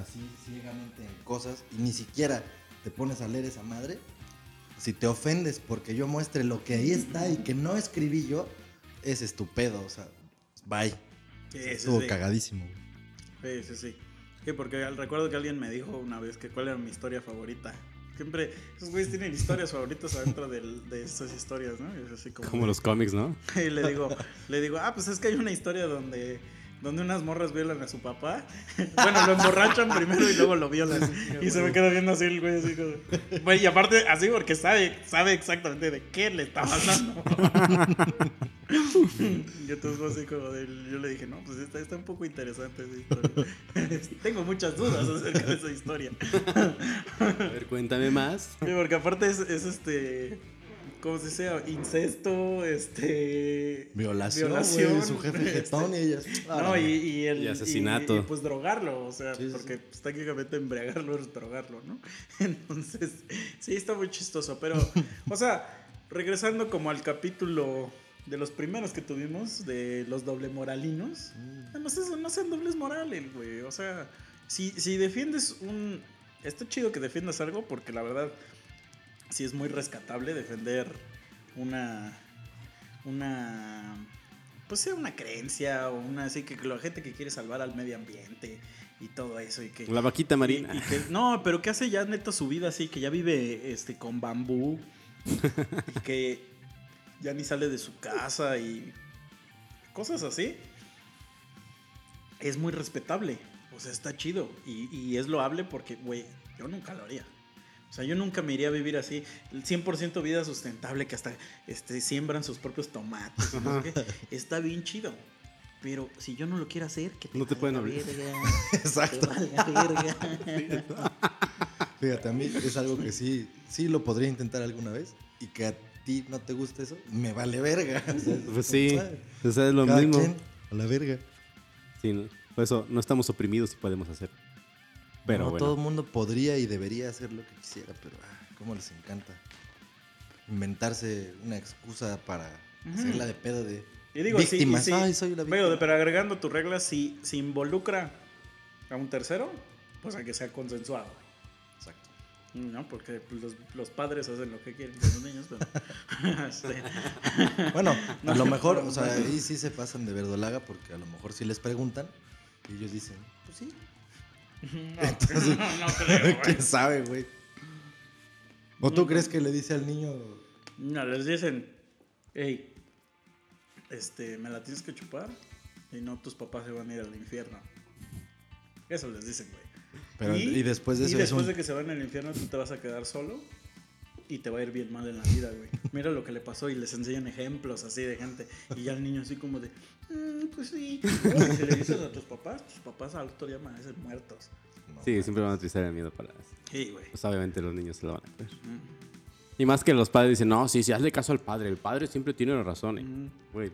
[SPEAKER 4] así ciegamente en cosas y ni siquiera te pones a leer esa madre, si te ofendes porque yo muestre lo que ahí está y que no escribí yo, es estupendo, o sea, bye.
[SPEAKER 2] Sí,
[SPEAKER 4] Estuvo
[SPEAKER 2] sí.
[SPEAKER 4] cagadísimo. güey.
[SPEAKER 2] Sí, sí, sí. Sí, porque al- recuerdo que alguien me dijo una vez que cuál era mi historia favorita. Siempre, esos güeyes tienen historias favoritas adentro del- de esas historias, ¿no? Es así como...
[SPEAKER 3] Como los cómics, ¿no?
[SPEAKER 2] Y le digo, le digo, ah, pues es que hay una historia donde, donde unas morras violan a su papá. Bueno, lo emborrachan primero y luego lo violan. Y se me queda viendo así el güey, así como. Güey, y aparte, así porque sabe, sabe exactamente de qué le está pasando. y entonces así como de, yo le dije, no, pues está, está un poco interesante esa historia. Tengo muchas dudas acerca de esa historia.
[SPEAKER 3] A ver, cuéntame más.
[SPEAKER 2] Sí, porque aparte es, es este. ¿Cómo se dice? Incesto, este.
[SPEAKER 4] Violación,
[SPEAKER 2] violación,
[SPEAKER 4] su jefe
[SPEAKER 2] este,
[SPEAKER 4] jetón y ellas.
[SPEAKER 2] No, y, y el.
[SPEAKER 3] Y asesinato.
[SPEAKER 2] y- y, pues drogarlo, o sea,
[SPEAKER 4] Sí, sí,
[SPEAKER 2] porque pues, técnicamente embriagarlo es drogarlo, ¿no? Entonces, sí, está muy chistoso. Pero, o sea, regresando como al capítulo de los primeros que tuvimos, de los doble moralinos, no, sean, no sean dobles morales, güey. O sea, si, si defiendes un. Está chido que defiendas algo, porque la verdad, sí es muy rescatable defender una. Una pues sea una creencia o una así que la gente que quiere salvar al medio ambiente y todo eso y que
[SPEAKER 3] La vaquita marina.
[SPEAKER 2] y- y que- no, pero que hace ya neta su vida así, que ya vive este con bambú y que ya ni sale de su casa y cosas así. Es muy respetable. O sea, está chido. Y, y es loable porque, güey, yo nunca lo haría. O sea, yo nunca me iría a vivir así. El 100% vida sustentable que hasta este, siembran sus propios tomates. y no sé qué. Está bien chido. Pero si yo no lo quiero hacer, que te
[SPEAKER 3] No te pueden obligar.
[SPEAKER 2] verga,
[SPEAKER 4] Exacto.
[SPEAKER 2] te valga verga.
[SPEAKER 4] Fíjate, a mí es algo que sí, sí lo podría intentar alguna vez y que a ti no te gusta eso, me vale verga. O sea, es
[SPEAKER 3] Pues sí, o sea, es lo
[SPEAKER 4] Cada
[SPEAKER 3] mismo.
[SPEAKER 4] quien a la verga.
[SPEAKER 3] Sí, ¿no? Por eso no estamos oprimidos y podemos hacer. Pero
[SPEAKER 4] no,
[SPEAKER 3] bueno.
[SPEAKER 4] todo el mundo podría y debería hacer lo que quisiera, pero ah, cómo les encanta inventarse una excusa para hacerla de pedo de
[SPEAKER 2] Y digo, sí, y
[SPEAKER 4] víctimas.
[SPEAKER 2] sí,
[SPEAKER 4] Ay, soy la víctima.
[SPEAKER 2] pero, pero agregando tu regla, si, si involucra a un tercero, pues a que sea consensuado.
[SPEAKER 4] Exacto.
[SPEAKER 2] No, porque los, los padres hacen lo que quieren con los niños, pero. este,
[SPEAKER 4] Bueno,
[SPEAKER 2] No,
[SPEAKER 4] a lo mejor, o sea, ahí sí se pasan de verdolaga porque a lo mejor sí les preguntan y ellos dicen, pues sí.
[SPEAKER 2] no, no creo, güey.
[SPEAKER 4] ¿Quién sabe, güey? ¿O tú crees que le dice al niño,
[SPEAKER 2] No, les dicen, hey, este, me la tienes que chupar y no tus papás se van a ir al infierno. Eso les dicen, güey.
[SPEAKER 4] pero y, después de
[SPEAKER 2] y
[SPEAKER 4] eso es
[SPEAKER 2] después
[SPEAKER 4] un...
[SPEAKER 2] de que se van al infierno, tú te vas a quedar solo y te va a ir bien mal en la vida, güey. Mira lo que le pasó y les enseñan ejemplos así de gente. Y ya el niño así como de, "Mm, pues sí. Y si le dices a tus papás, tus papás al otro día amanecen muertos.
[SPEAKER 4] No,
[SPEAKER 3] Sí, siempre van a utilizar el miedo para...
[SPEAKER 2] Sí, güey.
[SPEAKER 3] Pues obviamente los niños se lo van a creer.
[SPEAKER 2] Mm.
[SPEAKER 3] Y más que los padres dicen, no, sí, sí, hazle caso al padre. El padre siempre tiene la razón. Y,
[SPEAKER 2] Mm.
[SPEAKER 3] Güey.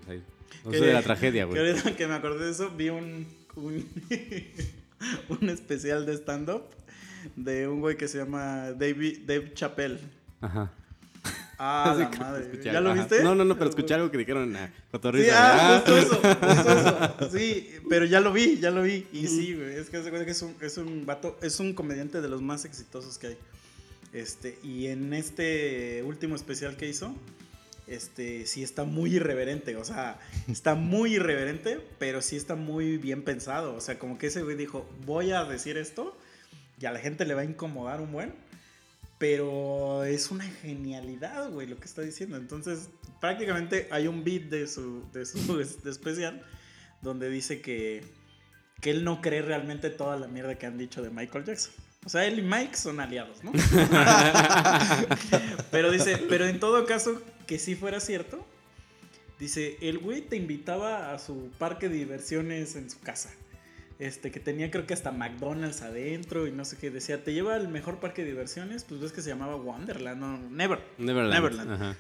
[SPEAKER 3] No
[SPEAKER 2] Que-
[SPEAKER 3] sé de la tragedia,
[SPEAKER 2] Que
[SPEAKER 3] güey.
[SPEAKER 2] ahorita que me acordé de eso, vi un, un, un especial de stand-up de un güey que se llama David, Dave Chappelle.
[SPEAKER 3] Ajá.
[SPEAKER 2] Ah,
[SPEAKER 3] Sí,
[SPEAKER 2] la madre. ¿Ya lo
[SPEAKER 3] Ajá.
[SPEAKER 2] viste?
[SPEAKER 3] No, no, no, pero escuché algo que dijeron en la
[SPEAKER 2] Sí,
[SPEAKER 3] cotorrisa.
[SPEAKER 2] ah,
[SPEAKER 3] Ah.
[SPEAKER 2] justo eso, justo eso. Sí, pero ya lo vi, ya lo vi. Y sí, güey, es que se cuenta que es un, es un vato, es un comediante de los más exitosos que hay. Este, y en este último especial que hizo, este, sí está muy irreverente, o sea, está muy irreverente, pero sí está muy bien pensado. O sea, como que ese güey dijo, voy a decir esto y a la gente le va a incomodar un buen. Pero es una genialidad, güey, lo que está diciendo. Entonces, prácticamente hay un beat de su, de su especial donde dice que, que él no cree realmente toda la mierda que han dicho de Michael Jackson. O sea, él y Mike son aliados, ¿no? pero dice, pero en todo caso, que si fuera cierto, dice, el güey te invitaba a su parque de diversiones en su casa. Este, que tenía creo que hasta McDonald's adentro y no sé qué. Decía, te lleva al mejor parque de diversiones, pues ves que se llamaba Wonderland, no, Never.
[SPEAKER 3] Neverland.
[SPEAKER 2] Neverland.
[SPEAKER 3] Ajá.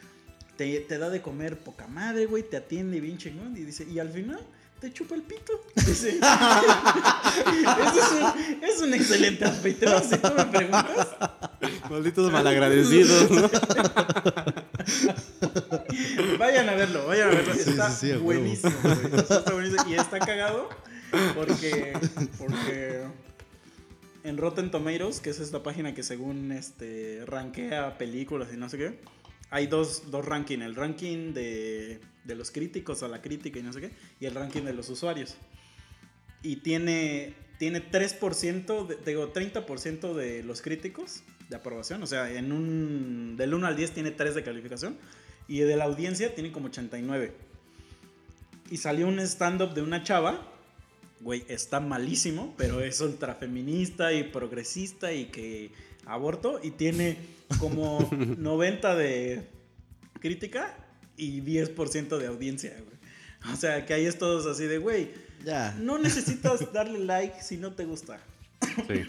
[SPEAKER 2] Te, te da de comer poca madre, güey, te atiende bien chingón. Y dice, y al final te chupa el pito. Dice, Ese es, un, es un excelente anfitrión, si tú me preguntas.
[SPEAKER 3] Malditos malagradecidos. ¿no?
[SPEAKER 2] Vayan a verlo, vayan a verlo. Está
[SPEAKER 4] sí, sí,
[SPEAKER 2] buenísimo, güey. Está buenísimo. Y está cagado porque, porque en Rotten Tomatoes, que es esta página que según este rankea películas y no sé qué, hay dos, dos rankings. El ranking de, de los críticos a la crítica y no sé qué, y el ranking de los usuarios. Y tiene, tiene 3%, de, digo, 30% de los críticos de aprobación. O sea, en un, del 1 al 10 tiene 3 de calificación. Y de la audiencia tiene como 89. Y salió un stand-up de una chava. Güey, está malísimo, pero es ultrafeminista y progresista y que aborto. Y tiene como 90 de crítica y 10% de audiencia, güey. O sea, que ahí es todos así de, güey,
[SPEAKER 4] Ya.
[SPEAKER 2] no necesitas darle like si no te gusta.
[SPEAKER 3] Sí.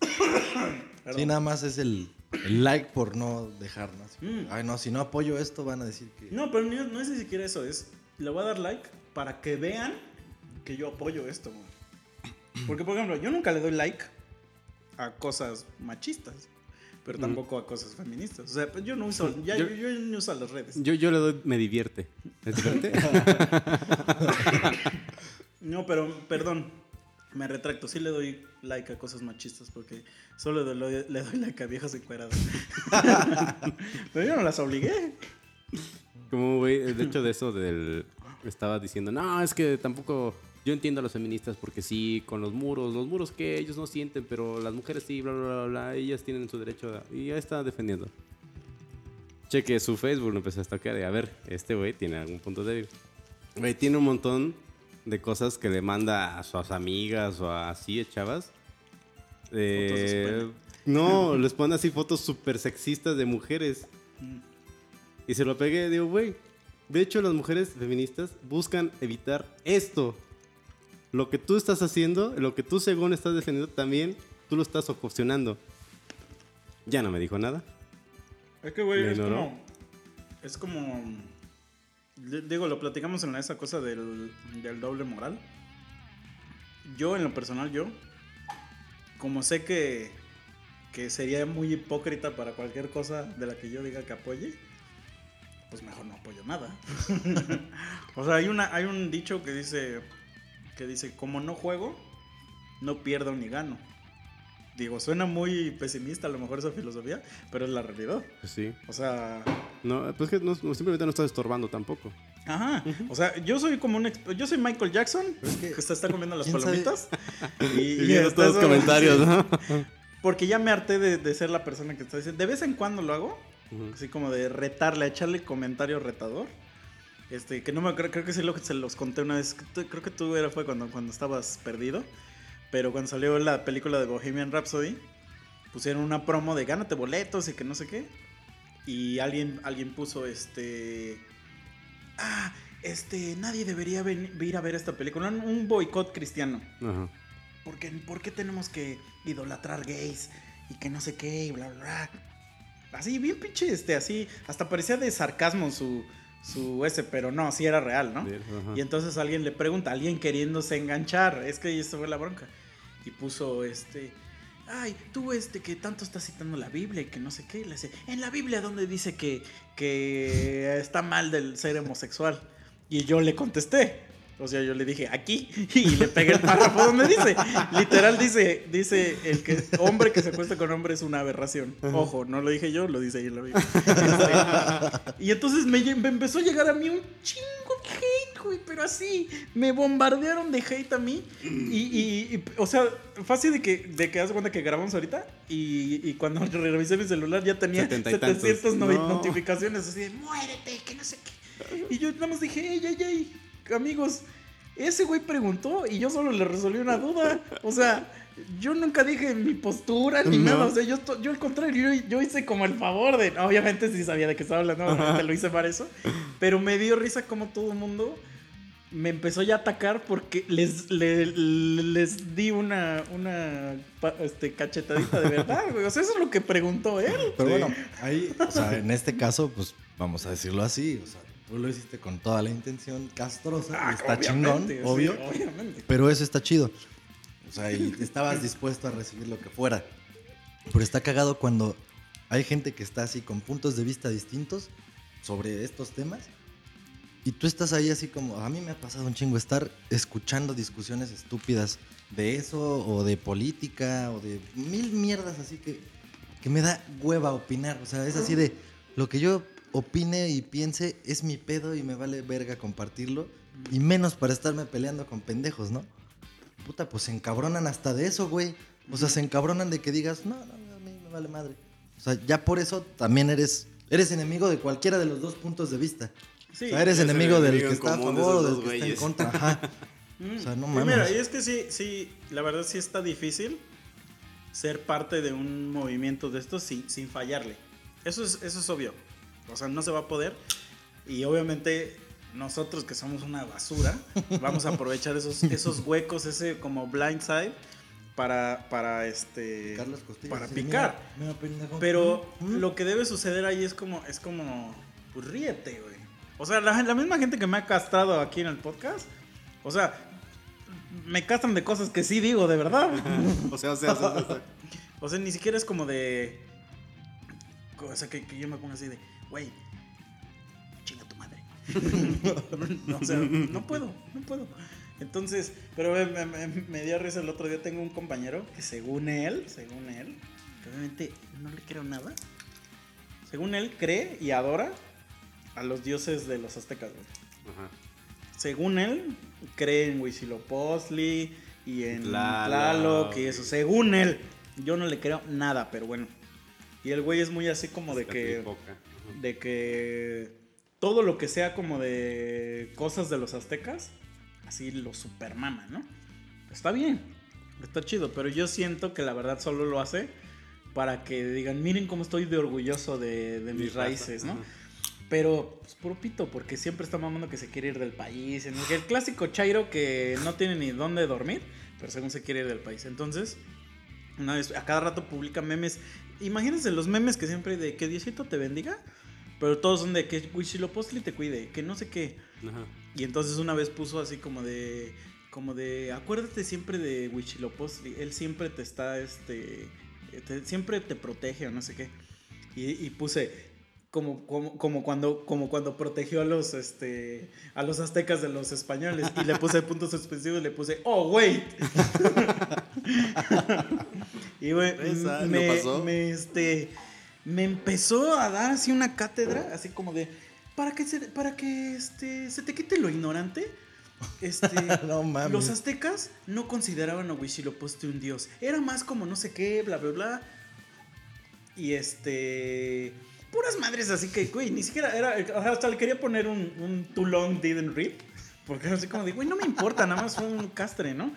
[SPEAKER 4] Sí, nada más es el, el like por no dejar, ¿no? Así,
[SPEAKER 2] Mm.
[SPEAKER 4] Ay, no, si no apoyo esto van a decir que...
[SPEAKER 2] No, pero no, no es ni siquiera eso, es le voy a dar like para que vean que yo apoyo esto. güey. Porque, por ejemplo, yo nunca le doy like a cosas machistas, pero tampoco a cosas feministas. O sea, pues yo no uso, ya, yo,
[SPEAKER 3] Yo-
[SPEAKER 2] yo no uso las redes.
[SPEAKER 3] Yo, yo le doy, me divierte. ¿Es diferente?
[SPEAKER 2] No, pero, perdón, me retracto, sí le doy like a cosas machistas porque solo le doy, le doy like a viejas encueradas. pero yo no las obligué.
[SPEAKER 3] Como, güey, de hecho de eso del... Estaba diciendo, no, es que tampoco... Yo entiendo a los feministas porque sí, con los muros, los muros que ellos no sienten, pero las mujeres sí, bla, bla, bla, bla, ellas tienen su derecho a... Y ya está defendiendo. Cheque su Facebook, lo empecé a y a ver, este güey tiene algún punto débil. Güey, tiene un montón de cosas que le manda a sus amigas o así, chavas. Eh, no, les pone así fotos súper sexistas de mujeres.
[SPEAKER 2] Mm.
[SPEAKER 3] Y se lo pegué, digo, güey. De hecho, las mujeres feministas buscan evitar esto. Lo que tú estás haciendo, lo que tú según estás defendiendo, también tú lo estás ocasionando. Ya no me dijo nada.
[SPEAKER 2] Es que, güey, es como. Es como. di- Digo, lo platicamos en esa cosa del, del doble moral. Yo, en lo personal, yo. Como sé que. Que sería muy hipócrita para cualquier cosa de la que yo diga que apoye. Pues mejor no apoyo nada. o sea, hay, una, hay un dicho que dice. Que dice: Como no juego, no pierdo ni gano. Digo, suena muy pesimista a lo mejor esa filosofía, pero es la realidad.
[SPEAKER 3] Pues sí.
[SPEAKER 2] O sea,
[SPEAKER 3] No, pues que no, simplemente no estás estorbando tampoco.
[SPEAKER 2] ajá. O sea, yo soy como un yo soy Michael Jackson, que, se está comiendo las palomitas. Y,
[SPEAKER 3] Y
[SPEAKER 2] y
[SPEAKER 3] viendo
[SPEAKER 2] está
[SPEAKER 3] todos los comentarios. ¿no?
[SPEAKER 2] Porque ya me harté de, de ser la persona que está diciendo. De vez en cuando lo hago, así como de retarle, echarle comentario retador. Este, que no me creo, creo que sí lo que se los conté una vez. Creo que tú era fue cuando, cuando estabas perdido. Pero cuando salió la película de Bohemian Rhapsody, pusieron una promo de gánate boletos y que no sé qué. Y alguien, alguien puso este. Ah, este, nadie debería ven- ir a ver esta película. Un, un boicot cristiano.
[SPEAKER 3] Ajá.
[SPEAKER 2] Porque, ¿Por qué tenemos que idolatrar gays? Y que no sé qué, y bla, bla, bla. Así, bien pinche, este, así. Hasta parecía de sarcasmo su, su ese, pero no, sí era real, ¿no?
[SPEAKER 3] Bien.
[SPEAKER 2] Y entonces alguien le pregunta, alguien queriéndose enganchar, es que eso fue la bronca. Y puso este, ay, tú este que tanto estás citando la Biblia y que no sé qué, y le dice, en la Biblia donde dice que, que está mal del ser homosexual. Y yo le contesté. O sea, yo le dije aquí y le pegué el párrafo donde dice, literal dice, dice el que hombre que se acuesta con hombre es una aberración. Ojo, no lo dije yo, lo dice ahí en la Biblia. Este, y entonces me, empezó a llegar a mí un chingo de hate, güey, pero así, me bombardearon de hate a mí. Y, y- y, o sea, fácil de que, de que de cuenta que grabamos ahorita y, y cuando revisé mi celular ya tenía
[SPEAKER 3] Setenta y tantos.
[SPEAKER 2] 700 novi-
[SPEAKER 3] No.
[SPEAKER 2] notificaciones así de muérete, que no sé qué. Y yo nada más dije, ey, ey, ey, amigos, ese güey preguntó y yo solo le resolví una duda. O sea, yo nunca dije mi postura ni
[SPEAKER 3] No.
[SPEAKER 2] nada. O sea, yo, yo al contrario, yo, yo hice como el favor de. Obviamente sí sabía de qué estaba hablando, obviamente lo hice para eso. Pero me dio risa como todo el mundo me empezó ya a atacar porque les, le- les di una, este, cachetadita de verdad, güey. O sea, eso es lo que preguntó él.
[SPEAKER 4] Pero
[SPEAKER 3] Sí.
[SPEAKER 4] bueno, ahí, o sea, en este caso, pues vamos a decirlo así. O sea, tú lo hiciste con toda la intención castrosa. y
[SPEAKER 2] Ah,
[SPEAKER 4] está chingón,
[SPEAKER 2] sí,
[SPEAKER 4] obvio.
[SPEAKER 2] obviamente.
[SPEAKER 4] Pero eso está chido. O sea, y estabas dispuesto a recibir lo que fuera. Pero está cagado cuando hay gente que está así con puntos de vista distintos sobre estos temas. Y tú estás ahí así como, a mí me ha pasado un chingo estar escuchando discusiones estúpidas de eso o de política o de mil mierdas así que, que me da hueva opinar. O sea, es así de lo que yo opine y piense es mi pedo y me vale verga compartirlo. Y menos para estarme peleando con pendejos, ¿no? Puta, pues se encabronan hasta de eso, güey. O sea, se encabronan de que digas, no, no, a mí me vale madre. O sea, ya por eso también eres, eres enemigo de cualquiera de los dos puntos de vista.
[SPEAKER 2] Sí.
[SPEAKER 4] o sea, eres enemigo del que está a favor o del que está en contra. Ajá.
[SPEAKER 2] Mm.
[SPEAKER 4] O sea, no
[SPEAKER 2] Y
[SPEAKER 4] mames.
[SPEAKER 2] Mira, y es que sí, sí, la verdad sí está difícil ser parte de un movimiento de estos sin, sin fallarle. Eso es, eso es obvio. O sea, no se va a poder. Y obviamente nosotros que somos una basura, vamos a aprovechar esos, esos huecos, ese como blind side para, para este...
[SPEAKER 4] Carlos Costillo,
[SPEAKER 2] para picar.
[SPEAKER 4] mira, mira, pendejo.
[SPEAKER 2] Pero
[SPEAKER 4] Mm, mm.
[SPEAKER 2] lo que debe suceder ahí es como, es como, pues ríete, güey. O sea, la, la misma gente que me ha castrado aquí en el podcast, o sea, me castran de cosas que sí digo, de verdad.
[SPEAKER 3] O sea, o sea, o sea, o sea.
[SPEAKER 2] o sea, ni siquiera es como de, o sea, que, que yo me pongo así de, güey, chinga tu madre. no, o sea, no puedo, no puedo. Entonces, pero me, me- dio risa el otro día. Tengo un compañero que, según él, según él, que obviamente no le creo nada. Según él, cree y adora a los dioses de los aztecas, güey.
[SPEAKER 3] Ajá.
[SPEAKER 2] Según él, cree en Huitzilopochtli y en
[SPEAKER 3] Tlaloc.
[SPEAKER 2] Tlaloc y eso. Según él, yo no le creo nada, pero bueno. Y el güey es muy así como de que. De que todo lo que sea como de cosas de los aztecas, así lo supermama, ¿no? Está bien, está chido, pero yo siento que la verdad solo lo hace para que digan, miren cómo estoy de orgulloso de, de mis
[SPEAKER 3] raza,
[SPEAKER 2] raíces, ¿no?
[SPEAKER 3] ajá.
[SPEAKER 2] Pero, pues puro pito, porque siempre está mamando que se quiere ir del país. en el, el clásico Chairo que no tiene ni dónde dormir, pero según se quiere ir del país. Entonces, una vez, a cada rato publica memes. Imagínense los memes que siempre hay de que Diosito te bendiga, pero todos son de que Huitzilopochtli te cuide, que no sé qué.
[SPEAKER 3] Ajá.
[SPEAKER 2] Y entonces una vez puso así como de. Como de. Acuérdate siempre de Huitzilopochtli. Él siempre te está. Este. te- siempre te protege o no sé qué. Y, y puse. Como, como, como cuando como cuando protegió a los este a los aztecas de los españoles y le puse puntos suspensivos y le puse oh wait y güey
[SPEAKER 3] Esa, ¿no
[SPEAKER 2] me,
[SPEAKER 3] pasó?
[SPEAKER 2] me, este me empezó a dar así una cátedra así como de para que se, para que este se te quite lo ignorante este
[SPEAKER 4] No
[SPEAKER 2] los aztecas no consideraban a Huitzilopochtli un dios. Era más como no sé qué, bla, bla, bla. Y este. Puras madres así que, güey, ni siquiera era. o Hasta le quería poner un, un too long didn't read. Porque así como de, güey, no me importa, nada más fue un castre, ¿no?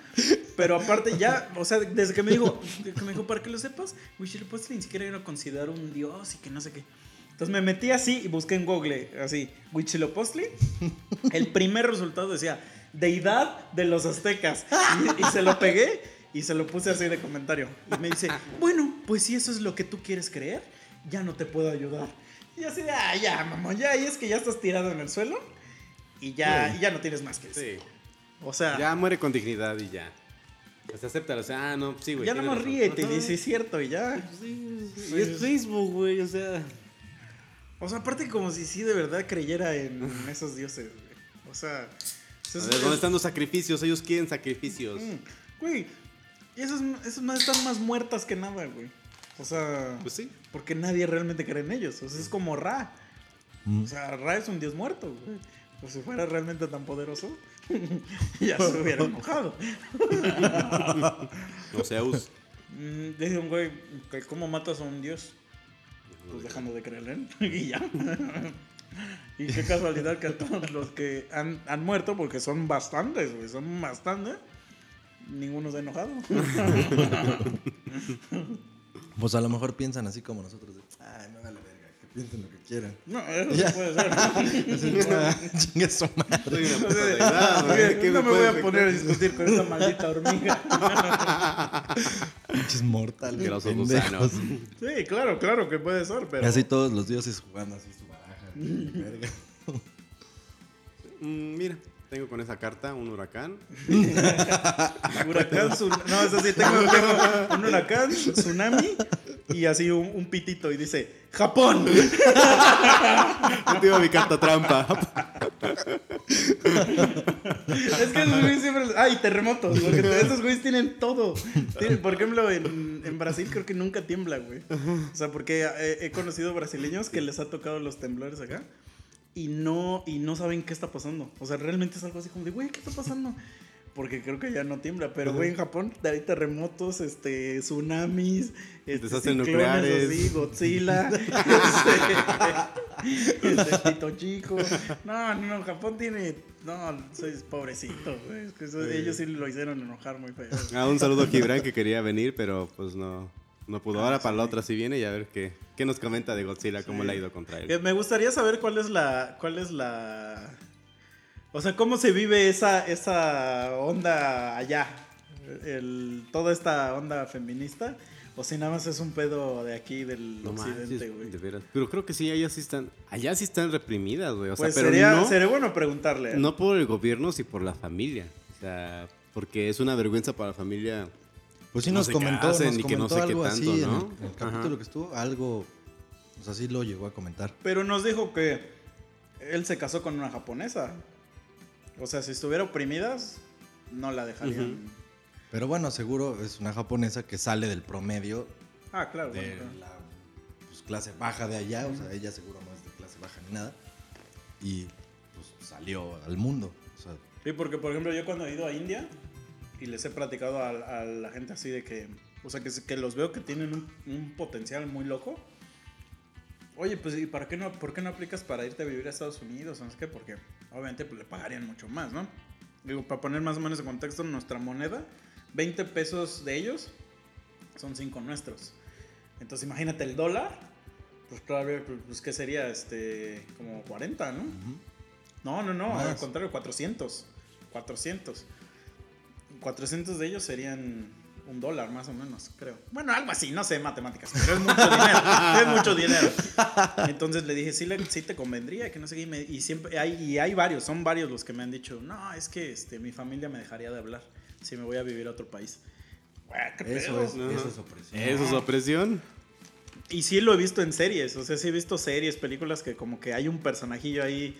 [SPEAKER 2] Pero aparte ya, o sea, desde que me dijo, que me dijo, para que lo sepas, Huitzilopochtli ni siquiera era considerado un dios y que no sé qué. Entonces me metí así y busqué en Google, así, Huitzilopochtli. El primer resultado decía, deidad de los aztecas. Y, y se lo pegué y se lo puse así de comentario. Y me dice, bueno, pues si eso es lo que tú quieres creer, ya no te puedo ayudar. Y así de, ah, ya, mamá, ya, y es que ya estás tirado en el suelo y ya, y ya no tienes más que decir.
[SPEAKER 3] Sí.
[SPEAKER 2] O sea,
[SPEAKER 3] Ya muere con dignidad y ya. Pues acéptalo, o sea, ah, no, sí, güey.
[SPEAKER 2] ya nomás ríete y dice, es cierto, y ya.
[SPEAKER 3] Sí, sí, Y es Facebook, güey, o sea.
[SPEAKER 2] O sea, aparte como si sí de verdad creyera en esos dioses, güey. O sea...
[SPEAKER 3] A
[SPEAKER 2] es-
[SPEAKER 3] ver,
[SPEAKER 2] es-
[SPEAKER 3] ¿dónde están los sacrificios? Ellos quieren sacrificios.
[SPEAKER 2] Mm, Güey, y esas, esas están más muertas que nada, güey. O sea,
[SPEAKER 3] Pues sí.
[SPEAKER 2] porque nadie realmente cree en ellos. O sea, es como Ra.
[SPEAKER 4] Mm.
[SPEAKER 2] O sea, Ra es un dios muerto, güey. Pues si fuera realmente tan poderoso, ya se hubiera enojado.
[SPEAKER 3] O Zeus.
[SPEAKER 2] Mm, Dice un güey, ¿cómo matas a un dios? Pues dejando de creer en él. y ya. y qué casualidad que todos los que han, han muerto, porque son bastantes, güey, son bastantes, ninguno se ha enojado.
[SPEAKER 4] Pues a lo mejor piensan así como nosotros. de, Ay, me vale verga, que piensen lo que quieran.
[SPEAKER 2] No, eso
[SPEAKER 4] Ya.
[SPEAKER 2] no puede ser.
[SPEAKER 4] "Ah, Chingue su madre.
[SPEAKER 3] Soy una puta güey, ¿qué
[SPEAKER 2] no me voy
[SPEAKER 3] puede
[SPEAKER 2] a poner a discutir con esa maldita hormiga.
[SPEAKER 4] Pinches pendejos.
[SPEAKER 3] gusanos.
[SPEAKER 2] Sí, claro, claro que puede ser, pero.
[SPEAKER 4] Así todos los dioses jugando así su baraja. verga.
[SPEAKER 3] Mm, mira, tengo con esa carta un huracán.
[SPEAKER 2] Huracán, no, es así, tengo, tengo un huracán, tsunami y así un, un pitito y dice, ¡Japón!
[SPEAKER 3] Yo tengo mi carta trampa.
[SPEAKER 2] Es que esos güeyes siempre... ¡Ay, terremotos! Porque esos güeyes tienen todo. Tienen- por ejemplo, en, en Brasil creo que nunca tiembla, güey. O sea, porque he, he conocido brasileños que les ha tocado los temblores acá y no, y no saben qué está pasando. O sea, realmente es algo así como de, güey, ¿qué está pasando? Porque creo que ya no tiembla, pero güey, en Japón hay terremotos, este, tsunamis, este,
[SPEAKER 3] Desastres nucleares.
[SPEAKER 2] así, Godzilla, este, este, Pito Chico. No, no, Japón tiene, no, soy pobrecito, güey, ellos sí lo hicieron enojar muy feo.
[SPEAKER 3] Ah, un saludo a Gibran que quería venir, pero pues no, no pudo. Ahora para la otra sí viene y a ver qué, qué nos comenta de Godzilla, cómo
[SPEAKER 2] Sí.
[SPEAKER 3] le ha ido contra
[SPEAKER 2] Eh,
[SPEAKER 3] él.
[SPEAKER 2] Me gustaría saber cuál es la, cuál es la, o sea, cómo se vive esa, esa onda allá, el, toda esta onda feminista, o si nada más es un pedo de aquí del
[SPEAKER 3] No
[SPEAKER 2] occidente, güey.
[SPEAKER 3] de veras. Pero creo que sí, allá sí están, allá sí están reprimidas, güey. O sea,
[SPEAKER 2] Pues
[SPEAKER 3] pero
[SPEAKER 2] sería,
[SPEAKER 3] no,
[SPEAKER 2] sería bueno preguntarle. ¿eh?
[SPEAKER 3] no por el gobierno, sino por la familia. O sea, porque es una vergüenza para la familia.
[SPEAKER 4] Pues sí
[SPEAKER 3] No
[SPEAKER 4] nos
[SPEAKER 3] se
[SPEAKER 4] comentó,
[SPEAKER 3] casen
[SPEAKER 4] nos
[SPEAKER 3] y que no
[SPEAKER 4] comentó
[SPEAKER 3] sé qué
[SPEAKER 4] algo
[SPEAKER 3] tanto,
[SPEAKER 4] así en
[SPEAKER 3] ¿no?
[SPEAKER 4] el, en el capítulo
[SPEAKER 3] Ajá.
[SPEAKER 4] que estuvo, algo, pues así lo llegó a comentar.
[SPEAKER 2] Pero nos dijo que él se casó con una japonesa. O sea, si estuviera oprimidas, no la dejarían.
[SPEAKER 4] Pero bueno, seguro es una japonesa que sale del promedio
[SPEAKER 2] Ah, claro.
[SPEAKER 4] de
[SPEAKER 2] bueno, claro.
[SPEAKER 4] la pues, clase baja de allá, o sea, ella seguro no es de clase baja ni nada. Y pues salió al mundo. O sea,
[SPEAKER 2] Sí, porque por ejemplo yo cuando he ido a India y les he platicado a, a la gente así de que, o sea, que, que los veo que tienen un, un potencial muy loco. Oye, pues ¿y para qué no, por qué no aplicas para irte a vivir a Estados Unidos? No sé qué, porque obviamente pues, le pagarían mucho más, ¿no? Digo, para poner más o menos en contexto, nuestra moneda, 20 pesos de ellos son 5 nuestros. Entonces imagínate el dólar, pues todavía, pues ¿qué sería? Este, como 40, ¿no? No, no, no, al
[SPEAKER 4] Más.
[SPEAKER 2] contrario, 400. 400. 400 de ellos serían un dólar más o menos, creo. Bueno, algo así, no sé matemáticas, pero es mucho dinero. es mucho dinero. Entonces le dije, sí, le- sí te convendría, que no sé qué. Y, me- y siempre, hay, y hay varios, son varios los que me han dicho, no, es que este, mi familia me dejaría de hablar si me voy a vivir a otro país. ¿qué
[SPEAKER 4] Eso
[SPEAKER 2] pedo?
[SPEAKER 4] es,
[SPEAKER 3] Ajá.
[SPEAKER 4] eso es opresión.
[SPEAKER 3] Eso es opresión.
[SPEAKER 2] Y sí lo he visto en series, o sea, sí he visto series, películas que como que hay un personajillo ahí,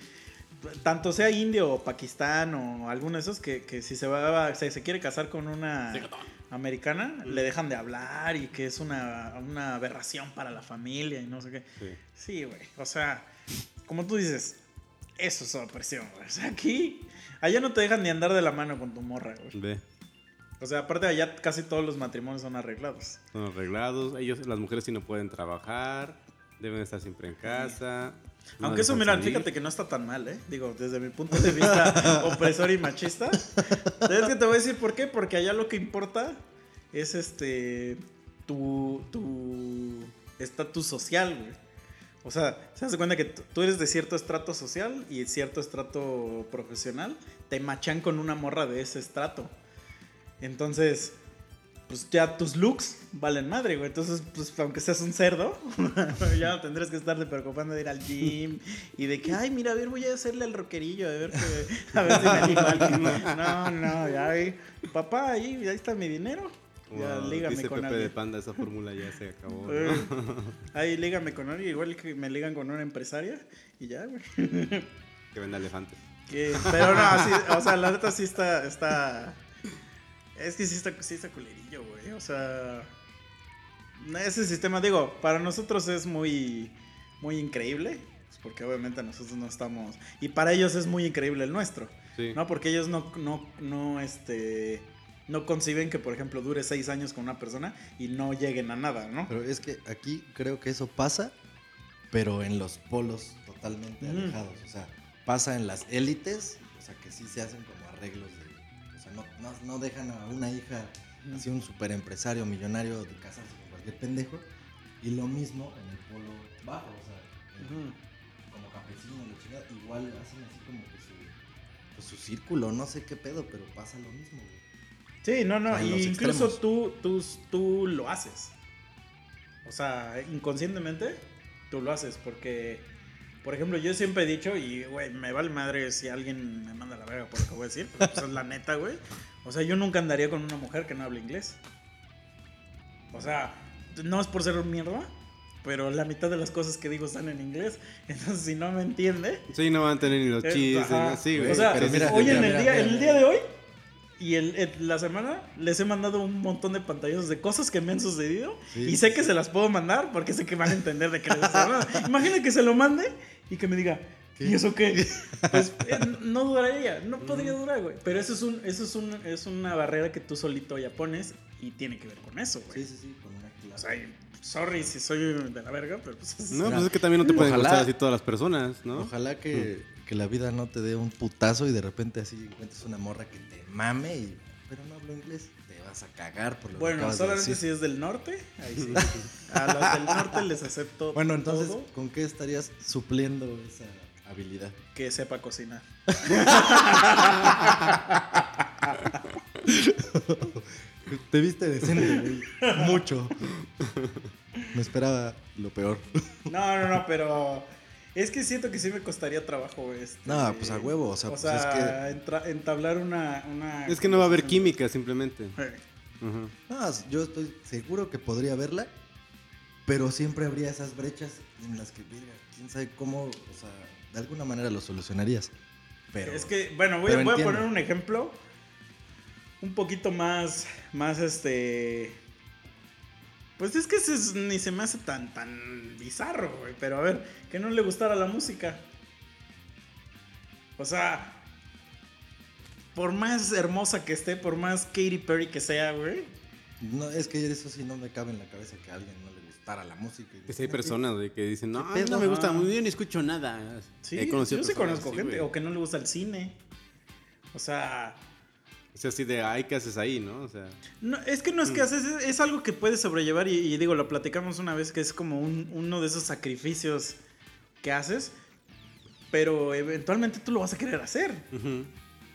[SPEAKER 2] tanto sea indio o pakistán o alguno de esos, que, que si se va, se, se quiere casar con una americana, le dejan de hablar y que es una, una aberración para la familia y no sé qué.
[SPEAKER 3] Sí.
[SPEAKER 2] Sí, güey, o sea, como tú dices, eso es opresión, güey. O sea, aquí, allá no te dejan ni andar de la mano con tu morra, güey.
[SPEAKER 3] Ve.
[SPEAKER 2] O sea, aparte allá casi todos los matrimonios son arreglados.
[SPEAKER 3] Son arreglados. Ellos, las mujeres sí no pueden trabajar. Deben estar siempre en casa. no
[SPEAKER 2] Aunque eso, mira, fíjate que no está tan mal, ¿eh? Digo, desde mi punto de vista opresor y machista. Es que te voy a decir por qué. Porque allá lo que importa es este. tu. tu estatus social, güey. O sea, se hace cuenta que tú eres de cierto estrato social y cierto estrato profesional. Te machan con una morra de ese estrato. Entonces, pues ya tus looks valen madre, güey. Entonces, pues aunque seas un cerdo, ya no tendrás que estarte preocupando de ir al gym y de que, ay, mira, a ver, voy a hacerle el rockerillo, a ver, que- a ver si me ligo a alguien. No, no, ya, ahí, papá, ahí, ahí está mi dinero. Ya, lígame
[SPEAKER 3] dice
[SPEAKER 2] con
[SPEAKER 3] Pepe de
[SPEAKER 2] alguien.
[SPEAKER 3] Panda, esa fórmula ya se acabó. ¿no?
[SPEAKER 2] Eh, Ahí lígame con alguien, igual que me ligan con una empresaria y ya, güey.
[SPEAKER 3] Que venda elefantes.
[SPEAKER 2] Que- pero no, sí, o sea, la neta sí está, está, es que sí está, sí está culerillo, güey, o sea, ese sistema, digo, para nosotros es muy, muy increíble, pues, porque obviamente nosotros no estamos, y para ellos es muy increíble el nuestro,
[SPEAKER 3] Sí.
[SPEAKER 2] ¿no? Porque ellos no, no, no, este, no conciben que, por ejemplo, dure seis años con una persona y no lleguen a nada, ¿no?
[SPEAKER 4] Pero es que aquí creo que eso pasa, pero en los polos totalmente
[SPEAKER 2] Mm.
[SPEAKER 4] alejados. O sea, pasa en las élites, o sea, que sí se hacen como arreglos no, no, no dejan a una hija, así un super empresario millonario, de casarse con cualquier pendejo. Y lo mismo en el polo bajo, o sea, en-
[SPEAKER 2] Ujú.
[SPEAKER 4] como campesino, la chingada, igual hacen así como que su, pues, su círculo, no sé qué pedo, pero pasa lo mismo, güey.
[SPEAKER 2] Sí, no, no, y incluso
[SPEAKER 4] extremos.
[SPEAKER 2] tú, tú, tú lo haces. O sea, inconscientemente tú lo haces porque, por ejemplo, yo siempre he dicho, y güey, me vale madre si alguien me manda a la verga por lo que voy a decir, pero pues es la neta, güey. O sea, yo nunca andaría con una mujer que no hable inglés. O sea, no es por ser un mierda, pero la mitad de las cosas que digo están en inglés. Entonces, si no me entiende,
[SPEAKER 3] Sí, no van a tener ni los
[SPEAKER 2] eh,
[SPEAKER 3] chistes.
[SPEAKER 2] ajá.
[SPEAKER 3] ¿no? Sí, güey.
[SPEAKER 2] O sea,
[SPEAKER 4] pero mira,
[SPEAKER 2] hoy en,
[SPEAKER 4] mira,
[SPEAKER 2] el
[SPEAKER 4] mira,
[SPEAKER 2] día,
[SPEAKER 4] mira,
[SPEAKER 2] en el
[SPEAKER 4] mira.
[SPEAKER 2] día de hoy y el, el- la semana les he mandado un montón de pantallazos de cosas que me han sucedido
[SPEAKER 4] Sí,
[SPEAKER 2] y sé
[SPEAKER 4] sí,
[SPEAKER 2] que se las puedo mandar porque sé que van a entender de qué les estoy hablando. Imagina que se lo mande y que me diga, ¿y eso qué? Pues eh, no duraría, no podría durar, güey. Pero eso es un, eso es un, es una barrera que tú solito ya pones y tiene que ver con eso, güey.
[SPEAKER 4] Sí, sí, sí, con una
[SPEAKER 2] O sea, sorry si soy de la verga, pero pues es-
[SPEAKER 3] No, pues es que también no te pueden
[SPEAKER 4] ojalá-
[SPEAKER 3] gustar así todas las personas, ¿no?
[SPEAKER 4] Ojalá que, que la vida no te dé un putazo y de repente así encuentres una morra que te mame y... Pero no hablo inglés. Te vas a cagar por lo que
[SPEAKER 2] Bueno,
[SPEAKER 4] de
[SPEAKER 2] solamente
[SPEAKER 4] decir.
[SPEAKER 2] si es del norte, ahí sí. A los del norte les acepto
[SPEAKER 4] Bueno, entonces,
[SPEAKER 2] todo
[SPEAKER 4] ¿con qué estarías supliendo esa habilidad?
[SPEAKER 2] que sepa cocinar.
[SPEAKER 4] Te viste decente, güey. Mucho. Me esperaba lo peor.
[SPEAKER 2] No, no, no, pero es que siento que sí me costaría trabajo este,
[SPEAKER 4] No, pues a huevo, o sea,
[SPEAKER 2] o
[SPEAKER 4] pues
[SPEAKER 2] sea, entra- entablar una, una
[SPEAKER 3] Es que no va a haber química, simplemente.
[SPEAKER 2] Eh.
[SPEAKER 4] No, yo estoy seguro que podría verla, pero siempre habría esas brechas en las que, verga, quién sabe cómo, o sea, de alguna manera lo solucionarías. Pero
[SPEAKER 2] Es que, bueno, voy, a- voy poner un ejemplo un poquito más, más este... Pues es que ese es- ni se me hace tan, tan bizarro, güey. Pero a ver, que no le gustara la música. O sea, por más hermosa que esté, por más Katy Perry que sea, güey.
[SPEAKER 4] no, es que eso sí no me cabe en la cabeza que a alguien no le gustara la música.
[SPEAKER 3] Que si hay personas güey, que dicen, no,
[SPEAKER 4] ¿Qué
[SPEAKER 3] a mí no me gusta
[SPEAKER 2] Ajá.
[SPEAKER 3] muy bien, ni escucho nada.
[SPEAKER 2] Sí, yo sí conozco
[SPEAKER 3] así,
[SPEAKER 2] gente.
[SPEAKER 3] güey.
[SPEAKER 2] O que no le gusta el cine. O sea,
[SPEAKER 3] O sea, así de, ay, ¿qué haces ahí, no? O sea,
[SPEAKER 2] no, es que no es que haces, es, es algo que puedes sobrellevar y, y digo, lo platicamos una vez que es como un- uno de esos sacrificios que haces, pero eventualmente tú lo vas a querer hacer.
[SPEAKER 3] ujú.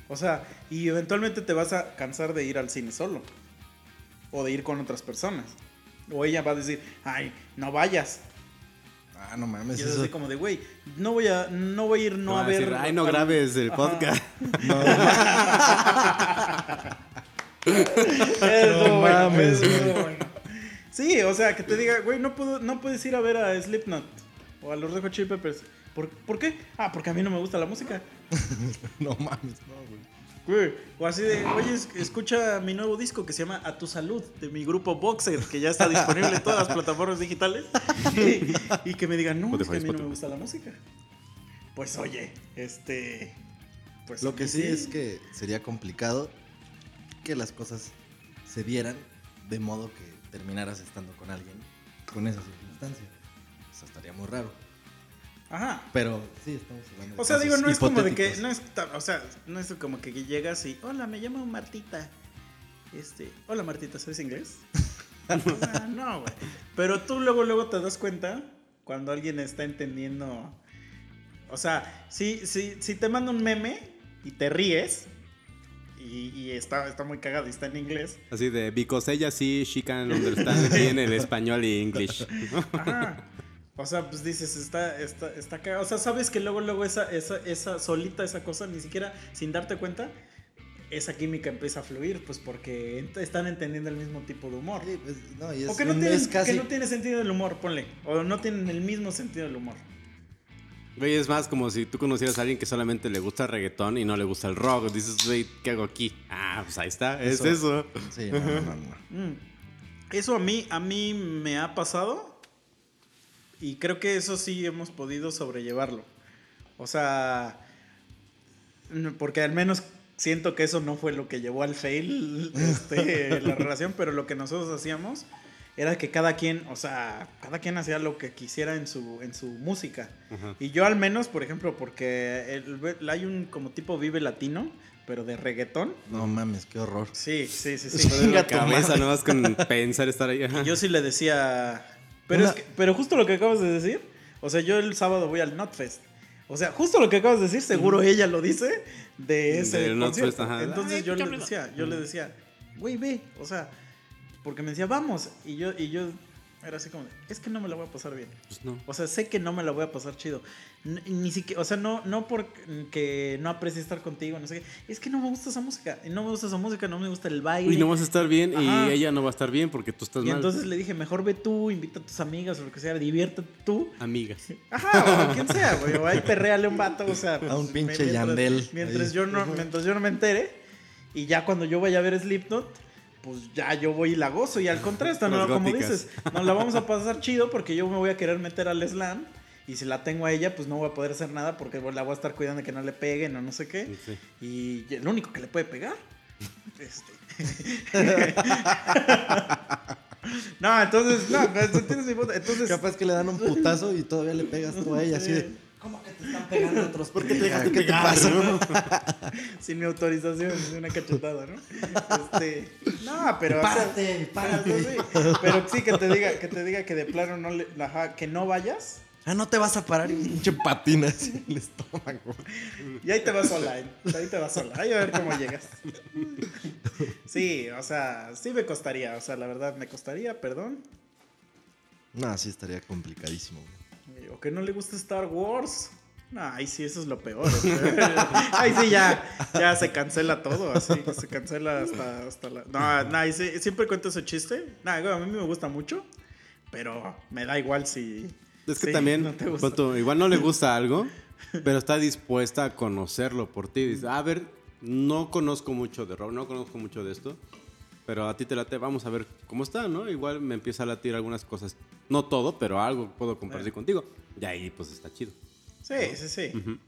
[SPEAKER 2] O sea, y eventualmente te vas a cansar de ir al cine solo. O de ir con otras personas. O ella va a decir, ay, no vayas.
[SPEAKER 4] Ah, no mames.
[SPEAKER 2] Y es
[SPEAKER 4] Eso,
[SPEAKER 2] así como de, güey, no voy a, no voy a ir no
[SPEAKER 3] Van
[SPEAKER 2] a ver.
[SPEAKER 3] decir, ay, no grabes el
[SPEAKER 2] Ajá.
[SPEAKER 3] podcast.
[SPEAKER 2] Eso,
[SPEAKER 4] No mames,
[SPEAKER 2] eso,
[SPEAKER 4] güey.
[SPEAKER 2] bueno. Sí, o sea, que te diga, güey, no, puedo, no puedes ir a ver a Slipknot o a los Red Hot Chili Peppers. ¿Por, ¿Por qué? Ah, porque a mí no me gusta la música.
[SPEAKER 4] no mames, no, güey.
[SPEAKER 2] Güey, O así de, oye, es- escucha mi nuevo disco que se llama A Tu Salud, de mi grupo Boxer, que ya está disponible en todas las plataformas digitales. Y, y que me digan, no, es que a mí no me gusta la música. Pues oye, este... Pues
[SPEAKER 4] Lo que sí es que sería complicado que las cosas se dieran de modo que terminaras estando con alguien con esa circunstancia. Eso estaría muy raro.
[SPEAKER 2] Ajá.
[SPEAKER 4] Pero sí, estamos hablando de
[SPEAKER 2] O sea, digo, no es como de que. No es, o sea, no es como que llegas y. Hola, me llamo Martita. Este. Hola, Martita, ¿sabes inglés? O sea, no, güey. Pero tú luego, luego te das cuenta cuando alguien está entendiendo. O sea, si, si, si te manda un meme y te ríes. Y, y está, está muy cagado y está en inglés.
[SPEAKER 3] Así de, because ella sí, she can understand bien el español y English.
[SPEAKER 2] Ajá. O sea, pues dices, está, está, está cagado. O sea, sabes que luego, luego esa, esa, esa solita, esa cosa, ni siquiera sin darte cuenta, esa química empieza a fluir, pues porque ent- están entendiendo el mismo tipo de humor.
[SPEAKER 4] Sí, pues, no, y es,
[SPEAKER 2] o que no,
[SPEAKER 4] un-
[SPEAKER 2] tienen,
[SPEAKER 4] es casi.
[SPEAKER 2] que no tiene sentido del humor, ponle. O no tienen el mismo sentido del humor.
[SPEAKER 3] Güey, es más como si tú conocieras a alguien que solamente le gusta el reggaetón y no le gusta el rock. Dices, güey, ¿qué hago aquí? Ah, pues ahí está, es
[SPEAKER 4] Eso.
[SPEAKER 3] eso.
[SPEAKER 4] Sí, no, no, no, no.
[SPEAKER 2] Mm. Eso a mí, a mí me ha pasado y creo que eso sí hemos podido sobrellevarlo. O sea, porque al menos siento que eso no fue lo que llevó al fail este, la relación, pero lo que nosotros hacíamos era que cada quien, o sea, cada quien hacía lo que quisiera en su, en su música.
[SPEAKER 3] Ajá.
[SPEAKER 2] Y yo al menos, por ejemplo, porque el- hay un como tipo vive latino, pero de reggaetón.
[SPEAKER 4] No mames, qué horror.
[SPEAKER 2] Sí, sí, sí, sí.
[SPEAKER 3] La cabeza nomás con pensar estar ahí. Ajá.
[SPEAKER 2] Yo sí le decía. Pero,
[SPEAKER 4] Una-
[SPEAKER 2] es que- pero justo lo que acabas de decir. O sea, yo el sábado voy al Notfest. O sea, justo lo que acabas de decir, seguro ella lo dice de ese
[SPEAKER 3] Notfest,
[SPEAKER 2] concierto.
[SPEAKER 3] ajá.
[SPEAKER 2] Entonces
[SPEAKER 3] Ay,
[SPEAKER 2] yo le decía, yo le decía, güey, ve. O sea, porque me decía, vamos. Y yo, y yo era así como, es que no me la voy a pasar bien.
[SPEAKER 3] Pues no.
[SPEAKER 2] O sea, sé que no me la voy a pasar chido. N- Ni siquiera, o sea, no, no porque no aprecie estar contigo, no sé qué. Es que no me gusta esa música. No me gusta esa música, no me gusta el baile.
[SPEAKER 3] Y no vas a estar bien
[SPEAKER 2] Ajá.
[SPEAKER 3] y ella no va a estar bien porque tú estás
[SPEAKER 2] Y
[SPEAKER 3] mal.
[SPEAKER 2] entonces le dije, mejor ve tú, invita a tus amigas o lo que sea, diviértete tú.
[SPEAKER 3] Amigas.
[SPEAKER 2] Ajá, o quien sea, güey. O ahí perréale un vato, o sea.
[SPEAKER 4] A un
[SPEAKER 2] pues,
[SPEAKER 4] pinche
[SPEAKER 2] mientras-
[SPEAKER 4] Yandel
[SPEAKER 2] Mientras
[SPEAKER 4] ahí.
[SPEAKER 2] yo, no, mientras yo no me entere. Y ya cuando yo vaya a ver Slipknot, pues ya yo voy y la gozo. Y al contrario, esta no, como
[SPEAKER 3] góticas.
[SPEAKER 2] dices, nos la vamos a pasar chido porque yo me voy a querer meter al slam. Y si la tengo a ella, pues no voy a poder hacer nada porque la voy a estar cuidando de que no le peguen o no sé qué.
[SPEAKER 3] Sí.
[SPEAKER 2] Y el único que le puede pegar. Este. no, entonces, no, ¿entiendes mi punto? Entonces,
[SPEAKER 4] Capaz que le dan un putazo y todavía le pegas tú a ella así de. ¿Cómo que te están pegando otros? ¿Por qué te dejaste ¿Qué te pasa?
[SPEAKER 2] sin mi autorización, es una cachetada, ¿no? Este, no, pero o sea,
[SPEAKER 4] Párate, párate.
[SPEAKER 2] Pero, sí, pero sí que te diga, que te diga que de plano no le, ajá, que no vayas
[SPEAKER 4] Ah, no te vas a parar y pinche patina así en el estómago.
[SPEAKER 2] y ahí te vas sola, ¿eh? ahí te vas sola, ahí a ver cómo llegas. Sí, o sea, sí me costaría, o sea, la verdad me costaría, perdón.
[SPEAKER 4] No, sí estaría complicadísimo. Güey.
[SPEAKER 2] O que no le gusta Star Wars. Ahí sí, eso es lo peor. ahí sí ya, ya se cancela todo, así, se cancela hasta, hasta la... No, no, sí, siempre cuento ese chiste. No, a mí me gusta mucho, pero me da igual si...
[SPEAKER 3] Es que
[SPEAKER 2] sí,
[SPEAKER 3] también,
[SPEAKER 2] no te gusta.
[SPEAKER 3] pon tú, igual no le gusta algo, pero está dispuesta a conocerlo por ti. Dice, a ver, no conozco mucho de rock, no conozco mucho de esto, pero a ti te late, vamos a ver cómo está, ¿no? Igual me empieza a latir algunas cosas, no todo, pero algo puedo compartir contigo. Y ahí pues está chido.
[SPEAKER 2] Sí, sí, sí.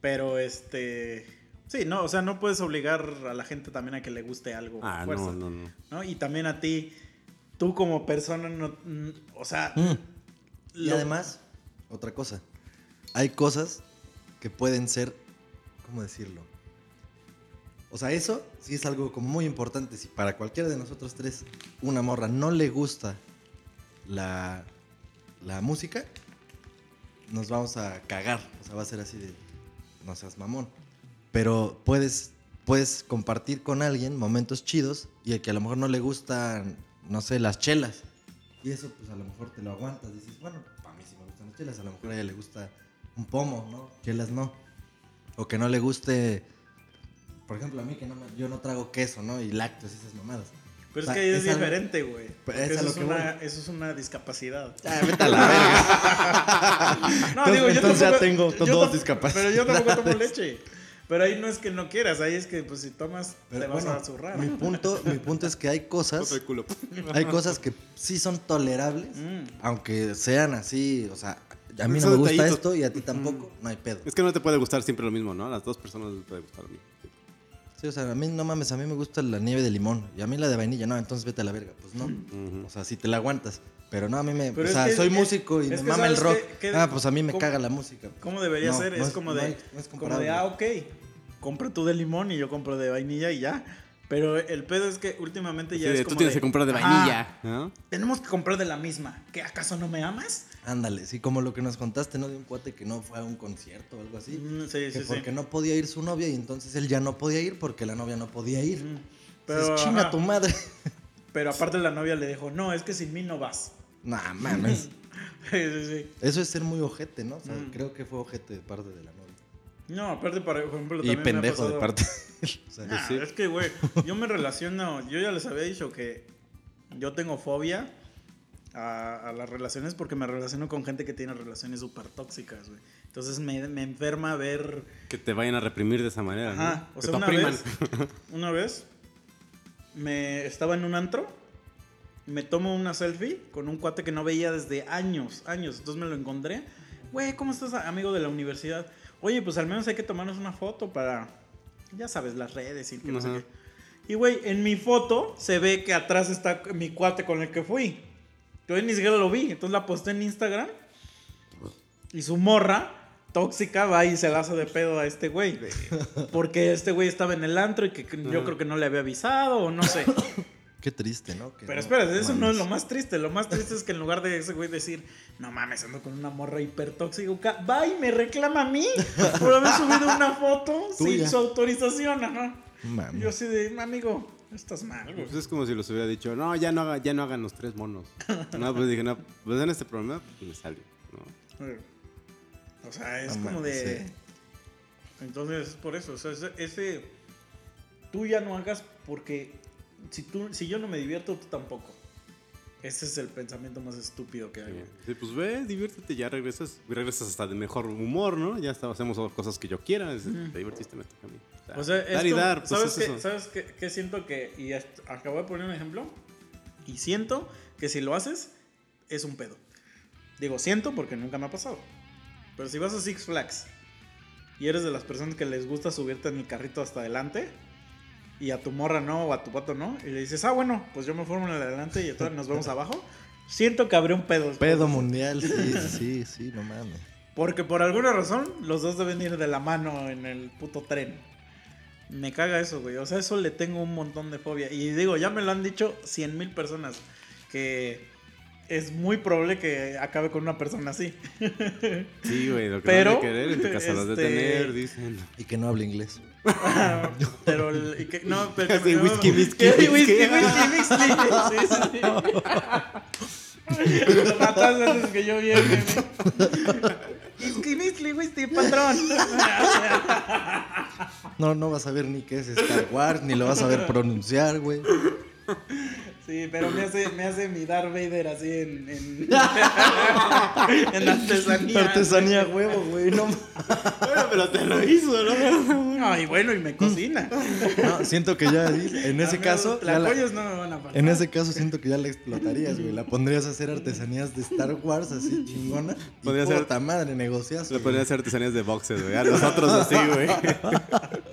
[SPEAKER 2] Pero este... Sí, no, o sea, no puedes obligar a la gente también a que le guste algo.
[SPEAKER 3] Ah,
[SPEAKER 2] fuerza,
[SPEAKER 3] no, no, no.
[SPEAKER 2] ¿no? Y también a ti, tú como persona, no, mm, o sea...
[SPEAKER 4] Mm. Y además, otra cosa. Hay cosas que pueden ser, ¿cómo decirlo? O sea, eso sí es algo como muy importante. Si para cualquiera de nosotros tres una morra no le gusta la, la música, nos vamos a cagar. O sea, va a ser así de, no seas mamón. Pero puedes, puedes compartir con alguien momentos chidos y el que a lo mejor no le gustan, no sé, las chelas. Y eso, pues a lo mejor te lo aguantas. Dices, bueno, para mí sí me gustan las chelas. A lo mejor a ella le gusta un pomo, ¿no? Chelas no. O que no le guste, por ejemplo, a mí que no me- yo no trago queso, ¿no? Y lácteos y esas mamadas.
[SPEAKER 2] Pero
[SPEAKER 4] O sea,
[SPEAKER 2] es que ahí es, diferente, güey.
[SPEAKER 4] Pues es
[SPEAKER 2] Eso, es
[SPEAKER 4] que
[SPEAKER 2] una,
[SPEAKER 4] voy.
[SPEAKER 2] eso es una discapacidad.
[SPEAKER 4] Ah, vete a la verga.
[SPEAKER 2] No,
[SPEAKER 4] Entonces- entonces ya tengo
[SPEAKER 2] yo
[SPEAKER 4] dos discapacidades.
[SPEAKER 2] Pero yo tampoco tomo leche. Pero ahí no es que no quieras, ahí es que pues si tomas
[SPEAKER 4] Pero
[SPEAKER 2] te vas
[SPEAKER 4] bueno,
[SPEAKER 2] a zurrar.
[SPEAKER 4] mi punto, mi punto es que hay cosas, hay cosas que sí son tolerables,
[SPEAKER 2] Mm.
[SPEAKER 4] aunque sean así, o sea, a mí no me gusta
[SPEAKER 3] detallitos.
[SPEAKER 4] esto y a ti tampoco, no hay pedo.
[SPEAKER 3] Es que no te puede gustar siempre lo mismo, ¿no? A las dos personas les puede gustar lo mismo.
[SPEAKER 4] Sí, o sea, a mí no mames, a mí me gusta la nieve de limón y a mí la de vainilla, no, entonces vete a la verga, pues no. O sea, si te la aguantas. Pero no, a mí me.
[SPEAKER 2] Pero
[SPEAKER 4] o sea,
[SPEAKER 2] que-
[SPEAKER 4] soy
[SPEAKER 2] es-
[SPEAKER 4] músico y me mama el
[SPEAKER 2] ¿sabes
[SPEAKER 4] rock.
[SPEAKER 2] qué- qué-
[SPEAKER 4] ah, pues a mí me caga la música.
[SPEAKER 2] ¿Cómo debería
[SPEAKER 4] No,
[SPEAKER 2] ser?
[SPEAKER 4] no
[SPEAKER 2] es, como de,
[SPEAKER 4] hay- no es
[SPEAKER 2] como de, ah, ok, compra tú de limón y yo compro de vainilla y ya. Pero el pedo es que últimamente ya es
[SPEAKER 3] tú
[SPEAKER 2] como
[SPEAKER 3] tienes
[SPEAKER 2] de,
[SPEAKER 3] que comprar de
[SPEAKER 2] "Ajá,
[SPEAKER 3] vainilla, ¿no?
[SPEAKER 2] Tenemos que comprar de la misma. ¿Qué acaso no me amas?
[SPEAKER 4] Ándale, sí, como lo que nos contaste, ¿no? De un cuate que no fue a un concierto o algo así.
[SPEAKER 2] Mm, sí,
[SPEAKER 4] que
[SPEAKER 2] sí, sí.
[SPEAKER 4] porque no podía ir su novia y entonces él ya no podía ir porque la novia no podía ir.
[SPEAKER 2] Mm,
[SPEAKER 4] Pero, chinga
[SPEAKER 2] ajá,
[SPEAKER 4] tu madre.
[SPEAKER 2] pero aparte la novia le dijo, no, es que sin mí no vas.
[SPEAKER 4] nah, mames.
[SPEAKER 2] Sí, sí, sí.
[SPEAKER 4] Eso es ser muy ojete, ¿no? O sea,
[SPEAKER 2] Mm.
[SPEAKER 4] creo que fue ojete de parte de la novia.
[SPEAKER 2] No, aparte, por ejemplo,
[SPEAKER 4] Y
[SPEAKER 2] también me ha
[SPEAKER 4] pendejo de
[SPEAKER 2] pasado-
[SPEAKER 4] parte. o sea,
[SPEAKER 2] Nah,
[SPEAKER 3] sí.
[SPEAKER 2] Es que, güey, yo me relaciono, yo ya les había dicho que yo tengo fobia a, a las relaciones porque me relaciono con gente que tiene relaciones súper tóxicas, güey. Entonces me, me enferma ver...
[SPEAKER 3] Que te vayan a reprimir de esa manera,
[SPEAKER 2] Ajá,
[SPEAKER 3] ¿no?
[SPEAKER 2] o
[SPEAKER 3] Que
[SPEAKER 2] sea,
[SPEAKER 3] te
[SPEAKER 2] una
[SPEAKER 3] opriman.
[SPEAKER 2] vez, una vez me estaba en un antro, me tomo una selfie con un cuate que no veía desde años, años. Entonces me lo encontré. Güey, ¿cómo estás, amigo de la universidad? Oye, pues al menos hay que tomarnos una foto para, ya sabes, las redes y que no sé qué. Y güey, en mi foto se ve que atrás está mi cuate con el que fui. Yo ni siquiera lo vi, entonces la posté en Instagram. Y su morra tóxica va y se la hace de pedo a este güey. Porque este güey estaba en el antro y que yo creo que no le había avisado o no sé.
[SPEAKER 4] qué triste, ¿no? Que
[SPEAKER 2] Pero
[SPEAKER 4] no
[SPEAKER 2] espera, eso no es lo más triste. Lo más triste es que en lugar de ese güey decir, no mames, ando con una morra hiper tóxica, va y me reclama a mí por haber subido una foto sin su autorización, ajá. Yo así de, amigo, estás mal, güey.
[SPEAKER 3] Pues es como si los hubiera dicho, no, ya no, haga, ya no hagan los tres monos. No, pues dije, no, pues en este problema pues me salió, ¿no?
[SPEAKER 2] O sea, es
[SPEAKER 4] No
[SPEAKER 2] como de.
[SPEAKER 4] sí.
[SPEAKER 2] Entonces, es por eso. O sea, ese, ese- Tú ya no hagas porque. Si, tú, si yo no me divierto, tú tampoco. Ese es el pensamiento más estúpido que hay.
[SPEAKER 3] Sí, pues ve, diviértete, ya regresas, regresas hasta de mejor humor, ¿no? Ya está, hacemos cosas que yo quiera, es- te divertiste, me toca a mí.
[SPEAKER 2] O sea,
[SPEAKER 3] dar y dar, pues
[SPEAKER 2] ¿sabes,
[SPEAKER 3] es
[SPEAKER 2] qué. ¿Sabes qué, qué siento que.? Y acabo de poner un ejemplo. Y siento que si lo haces, es un pedo. Digo, siento porque nunca me ha pasado. Pero si vas a Six Flags y eres de las personas que les gusta subirte en el carrito hasta adelante y a tu morra no o a tu pato no, y le dices, ah, bueno, pues yo me formo en el adelante y entonces nos vemos abajo, siento que habría un pedo.
[SPEAKER 4] Pedo mundial, sí, sí, sí, no mames.
[SPEAKER 2] Porque por alguna razón los dos deben ir de la mano en el puto tren. Me caga eso, güey. O sea, eso le tengo un montón de fobia. Y digo, ya me lo han dicho cien mil personas. Que es muy probable que acabe con una persona así.
[SPEAKER 3] Sí, güey, lo que
[SPEAKER 2] Pero,
[SPEAKER 3] no que querer en tu casa lo de
[SPEAKER 2] este-
[SPEAKER 3] tener, dicen.
[SPEAKER 4] Y que no hable inglés.
[SPEAKER 2] pero el, y que, no, pero
[SPEAKER 3] Así,
[SPEAKER 2] no,
[SPEAKER 3] whisky, whisky,
[SPEAKER 2] que-
[SPEAKER 3] whisky.
[SPEAKER 2] whisky, whisky, whisky. Sí, sí, sí. Antes que yo. Whisky, whisky, whisky, patrón.
[SPEAKER 4] No, no vas a ver ni qué es Star Wars, ni lo vas a ver pronunciar, güey.
[SPEAKER 2] Sí, pero me hace, me hace mi Darth Vader así en, en, en artesanía.
[SPEAKER 4] Artesanía huevo, güey. No,
[SPEAKER 3] Bueno, pero te lo hizo, ¿no?
[SPEAKER 2] Ay, bueno, y me cocina.
[SPEAKER 4] no, siento que ya en ese caso. ya la-
[SPEAKER 2] no me van a faltar.
[SPEAKER 4] en ese caso siento que ya la explotarías, güey. La pondrías a hacer artesanías de Star Wars así chingona. Y
[SPEAKER 3] Podría ser-
[SPEAKER 4] puta madre, negocias.
[SPEAKER 3] Le podría hacer artesanías de boxes, güey. A nosotros así, güey.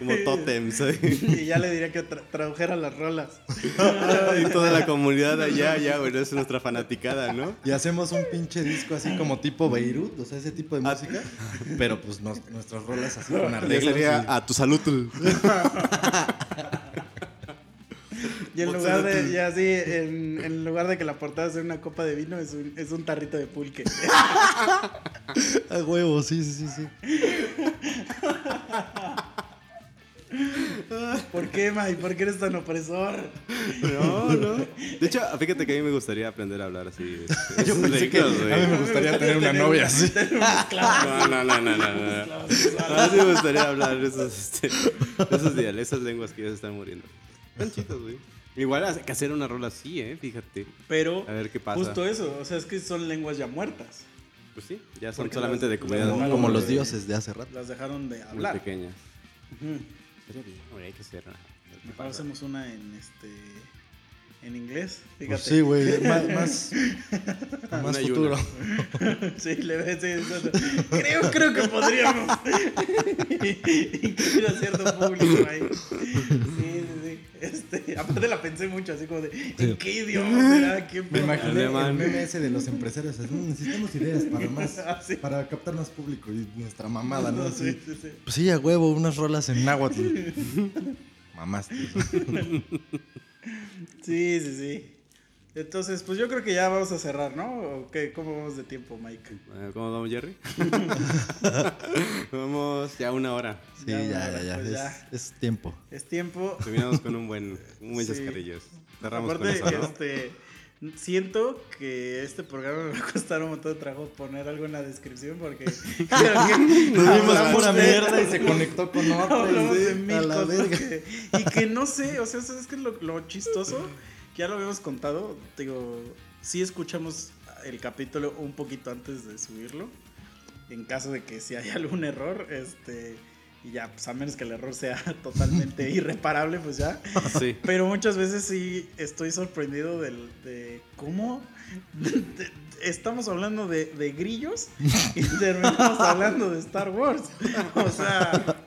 [SPEAKER 3] Como tótems. ¿eh?
[SPEAKER 2] Y ya le diría que tra- tradujera las rolas.
[SPEAKER 3] y toda la comunidad allá, ya, bueno, es nuestra fanaticada, ¿no?
[SPEAKER 4] Y hacemos un pinche disco así como tipo Beirut, o sea, ese tipo de
[SPEAKER 3] Ah.
[SPEAKER 4] música. Pero pues nos- nuestras rolas así con
[SPEAKER 3] Ya
[SPEAKER 4] arreglos.
[SPEAKER 3] sería
[SPEAKER 4] y-
[SPEAKER 3] a tu salud.
[SPEAKER 2] Y en lugar de, ya así, en, en lugar de que la portada sea una copa de vino, es un, es un tarrito de pulque.
[SPEAKER 4] A huevo, sí, sí, sí, sí.
[SPEAKER 2] ¿Por qué, May? ¿Por qué eres tan opresor?
[SPEAKER 3] No, no. De hecho, fíjate que a mí me gustaría aprender a hablar así.
[SPEAKER 4] Yo pensé que a mí me gustaría tener una novia así.
[SPEAKER 2] Tener un esclavo.
[SPEAKER 3] No, no, no, no, no. no.
[SPEAKER 2] esclavo
[SPEAKER 3] A mí sí me gustaría hablar esos, este, esos diales, esas lenguas que ya se están muriendo. Están chidos, güey. Igual hay que hacer una rola así, ¿eh? Fíjate.
[SPEAKER 2] Pero,
[SPEAKER 3] A ver qué pasa.
[SPEAKER 2] justo eso, o sea, es que son lenguas ya muertas.
[SPEAKER 3] Pues sí, ya son
[SPEAKER 2] Porque
[SPEAKER 3] solamente
[SPEAKER 2] las-
[SPEAKER 3] de comunidad
[SPEAKER 4] Como,
[SPEAKER 3] muy,
[SPEAKER 4] los dioses de hace rato.
[SPEAKER 2] Las dejaron de
[SPEAKER 3] muy
[SPEAKER 2] hablar.
[SPEAKER 3] pequeñas.
[SPEAKER 2] Ujú.
[SPEAKER 3] Estaría güey, hay que hacer.
[SPEAKER 2] Mejor hacemos una en este en inglés,
[SPEAKER 4] Pues
[SPEAKER 2] fíjate.
[SPEAKER 4] sí, güey. Más, más, más futuro.
[SPEAKER 2] Sí, le ves. Creo, creo que podríamos incluir a cierto público ahí. Sí. Este, aparte la pensé mucho, así como de, ¿en qué idioma será? ¿Qué
[SPEAKER 4] Me imaginé
[SPEAKER 3] Alemán.
[SPEAKER 4] el meme ese de los empresarios. así, "Mm, necesitamos ideas para más,
[SPEAKER 2] Ah, sí.
[SPEAKER 4] para captar más público y nuestra mamada, ¿no?
[SPEAKER 2] Sí,
[SPEAKER 4] Así,
[SPEAKER 2] sí, sí.
[SPEAKER 4] Pues sí, a huevo, unas rolas en náhuatl. Mamás.
[SPEAKER 2] Sí, sí, sí. Entonces, pues yo creo que ya vamos a cerrar, ¿no? ¿O qué? ¿Cómo vamos de tiempo, Mike?
[SPEAKER 3] Eh, ¿Cómo vamos, Jerry? vamos ya una hora.
[SPEAKER 4] Sí,
[SPEAKER 2] Ya,
[SPEAKER 4] ya, ya, ya.
[SPEAKER 2] pues
[SPEAKER 4] es,
[SPEAKER 2] ya.
[SPEAKER 4] es tiempo.
[SPEAKER 2] Es tiempo.
[SPEAKER 3] Terminamos con un buen, un buen
[SPEAKER 2] Sí.
[SPEAKER 3] chascarrillo. Cerramos
[SPEAKER 2] Aparte,
[SPEAKER 3] con eso, ¿no?
[SPEAKER 2] este, siento que este programa me va a costar un montón de trabajo poner algo en la descripción porque creo que
[SPEAKER 4] pura mierda y se conectó con otra.
[SPEAKER 2] hablamos
[SPEAKER 4] y
[SPEAKER 2] de
[SPEAKER 4] sí,
[SPEAKER 2] mil
[SPEAKER 4] a la
[SPEAKER 2] cosas
[SPEAKER 4] verga.
[SPEAKER 2] que- y que no sé, o sea, ¿sabes qué es lo, lo chistoso? Ya lo habíamos contado, digo, sí escuchamos el capítulo un poquito antes de subirlo, en caso de que si hay algún error, este, y ya, pues a menos que el error sea totalmente irreparable, pues ya.
[SPEAKER 3] Sí.
[SPEAKER 2] Pero muchas veces sí estoy sorprendido del, de cómo de- de- estamos hablando de, de grillos y terminamos hablando de Star Wars. O sea,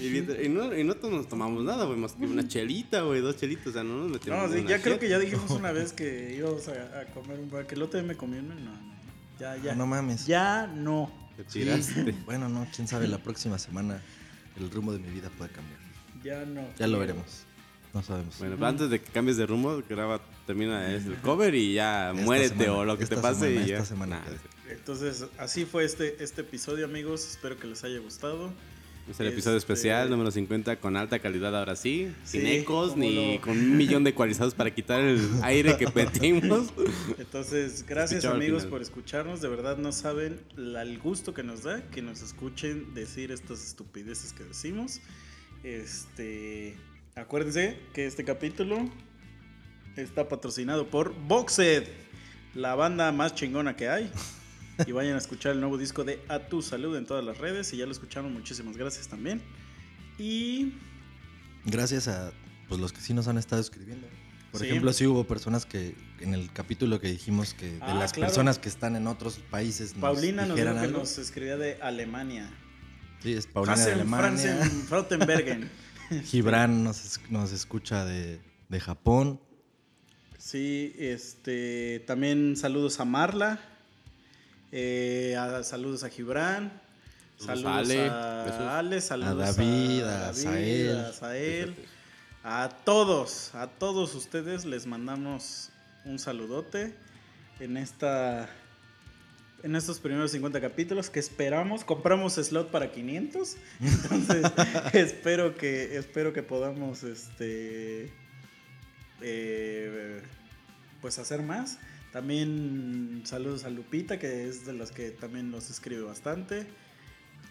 [SPEAKER 3] Y, y no, y no nos tomamos nada, güey, más que una chelita, güey, dos chelitas, o sea, no nos metimos
[SPEAKER 2] no, sí, ya creo que ya dijimos una vez que íbamos a, a comer un bar, que el otro día me comí uno y no, no, ya, ya.
[SPEAKER 4] No mames.
[SPEAKER 2] Ya no.
[SPEAKER 3] Te
[SPEAKER 4] Sí.
[SPEAKER 3] tiraste.
[SPEAKER 4] Bueno, no, quién sabe, la próxima semana el rumbo de mi vida puede cambiar.
[SPEAKER 2] Ya no.
[SPEAKER 4] Ya lo veremos. No sabemos.
[SPEAKER 3] Bueno, pero antes de que cambies de rumbo, graba, termina el cover y ya
[SPEAKER 4] Esta
[SPEAKER 3] muérete
[SPEAKER 4] semana,
[SPEAKER 3] o lo que te pase
[SPEAKER 4] semana,
[SPEAKER 3] y ya.
[SPEAKER 4] esta semana
[SPEAKER 3] Nah.
[SPEAKER 2] Entonces, así fue este, este episodio, amigos. Espero que les haya gustado.
[SPEAKER 3] Es el episodio
[SPEAKER 2] Este-
[SPEAKER 3] especial número 50 con alta calidad ahora sí, sin ecos ni con un millón de ecualizados para quitar el aire que metimos.
[SPEAKER 2] Entonces, gracias amigos por escucharnos. De verdad no saben la- el gusto que nos da que nos escuchen decir estas estupideces que decimos. Este, acuérdense que este capítulo está patrocinado por Boxed, la banda más chingona que hay. Y vayan a escuchar el nuevo disco de A Tu Salud en todas las redes. Y ya lo escucharon, muchísimas gracias también. Y
[SPEAKER 4] Gracias a pues, los que sí nos han estado escribiendo. Por
[SPEAKER 2] Sí.
[SPEAKER 4] ejemplo, sí hubo personas que en el capítulo que dijimos que de
[SPEAKER 2] Ah,
[SPEAKER 4] las
[SPEAKER 2] claro.
[SPEAKER 4] personas que están en otros países nos
[SPEAKER 2] Paulina nos dijo que
[SPEAKER 4] algo.
[SPEAKER 2] nos escribía de Alemania.
[SPEAKER 4] Sí, es Paulina de
[SPEAKER 2] Hassen
[SPEAKER 4] Alemania.
[SPEAKER 2] Franzen.
[SPEAKER 4] Gibran nos, nos escucha de, de Japón.
[SPEAKER 2] Sí, este, también saludos a Marla, eh, a- saludos a Gibran,
[SPEAKER 3] Saludos
[SPEAKER 2] saludos
[SPEAKER 3] a Ale,
[SPEAKER 2] a saludos
[SPEAKER 4] David, a
[SPEAKER 2] David,
[SPEAKER 4] Sael.
[SPEAKER 2] a Sael, a todos, a todos ustedes les mandamos un saludote en esta en estos primeros 50 capítulos que esperamos, compramos slot para 500, entonces espero que espero que podamos este eh, pues hacer más. También saludos a Lupita, que es de las que también nos escribe bastante.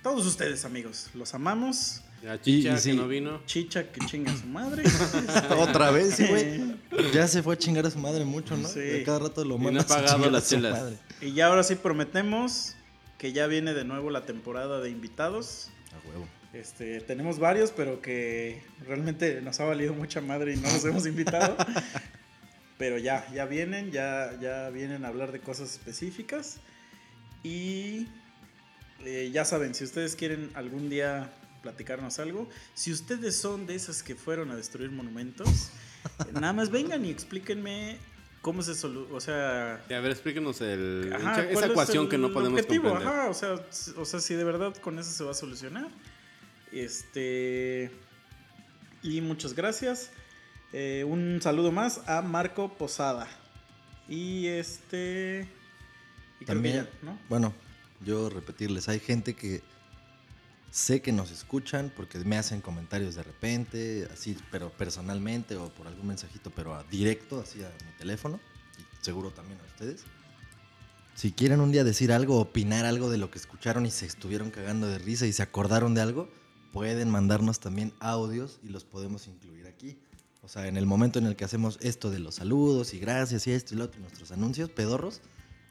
[SPEAKER 2] Todos ustedes, amigos, los amamos.
[SPEAKER 3] Ya Chicha,
[SPEAKER 4] Y- y sí.
[SPEAKER 3] que no vino.
[SPEAKER 2] Chicha, que chinga su madre.
[SPEAKER 4] Otra vez, sí, güey. Ya se fue a chingar a su madre mucho, ¿no?
[SPEAKER 2] Sí.
[SPEAKER 4] Cada rato lo
[SPEAKER 3] no ha
[SPEAKER 4] mandas a
[SPEAKER 3] pagado
[SPEAKER 4] chingar a
[SPEAKER 3] las chelas.
[SPEAKER 2] y ya ahora sí prometemos que ya viene de nuevo la temporada de invitados.
[SPEAKER 4] A huevo.
[SPEAKER 2] Este, tenemos varios, pero que realmente nos ha valido mucha madre y no los hemos invitado. Pero ya, ya vienen, ya, ya vienen a hablar de cosas específicas. Y eh, ya saben, si ustedes quieren algún día platicarnos algo. Si ustedes son de esas que fueron a destruir monumentos, nada más vengan y explíquenme cómo se soluciona, o sea...
[SPEAKER 3] Y a ver, explíquenos el,
[SPEAKER 2] Ajá,
[SPEAKER 3] esa
[SPEAKER 2] ¿cuál es
[SPEAKER 3] ecuación
[SPEAKER 2] el
[SPEAKER 3] que no podemos
[SPEAKER 2] objetivo?
[SPEAKER 3] comprender.
[SPEAKER 2] Ajá, o sea, s- o sea, si de verdad con eso se va a solucionar. Este. Y muchas gracias. Eh, un saludo más a Marco Posada. Y este. Y
[SPEAKER 4] También,
[SPEAKER 2] ya, ¿no?
[SPEAKER 4] bueno, yo repetirles, hay gente que sé que nos escuchan porque me hacen comentarios de repente, así, pero personalmente o por algún mensajito, pero a directo, así a mi teléfono, y seguro también a ustedes. Si quieren un día decir algo, opinar algo de lo que escucharon y se estuvieron cagando de risa y se acordaron de algo, pueden mandarnos también audios y los podemos incluir aquí. O sea, en el momento en el que hacemos esto de los saludos y gracias y esto y lo otro, nuestros anuncios pedorros,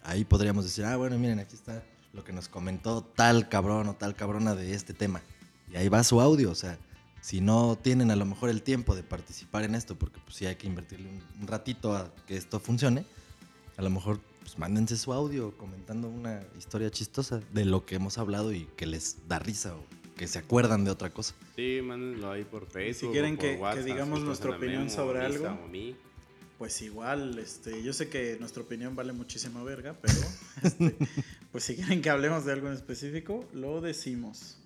[SPEAKER 4] ahí podríamos decir, ah, bueno, miren, aquí está lo que nos comentó tal cabrón o tal cabrona de este tema. Y ahí va su audio, o sea, si no tienen a lo mejor el tiempo de participar en esto, porque pues sí hay que invertirle un ratito a que esto funcione, a lo mejor pues mándense su audio comentando una historia chistosa de lo que hemos hablado y que les da risa o que se acuerdan de otra cosa.
[SPEAKER 3] Sí, mándenlo ahí por Facebook.
[SPEAKER 2] quieren
[SPEAKER 3] o por
[SPEAKER 2] que- que
[SPEAKER 3] WhatsApp,
[SPEAKER 2] digamos
[SPEAKER 3] si
[SPEAKER 2] nuestra opinión
[SPEAKER 3] Memo,
[SPEAKER 2] sobre algo.
[SPEAKER 3] a mí.
[SPEAKER 2] Pues igual, este, yo sé que nuestra opinión vale muchísima verga, pero este, pues si quieren que hablemos de algo en específico, lo decimos.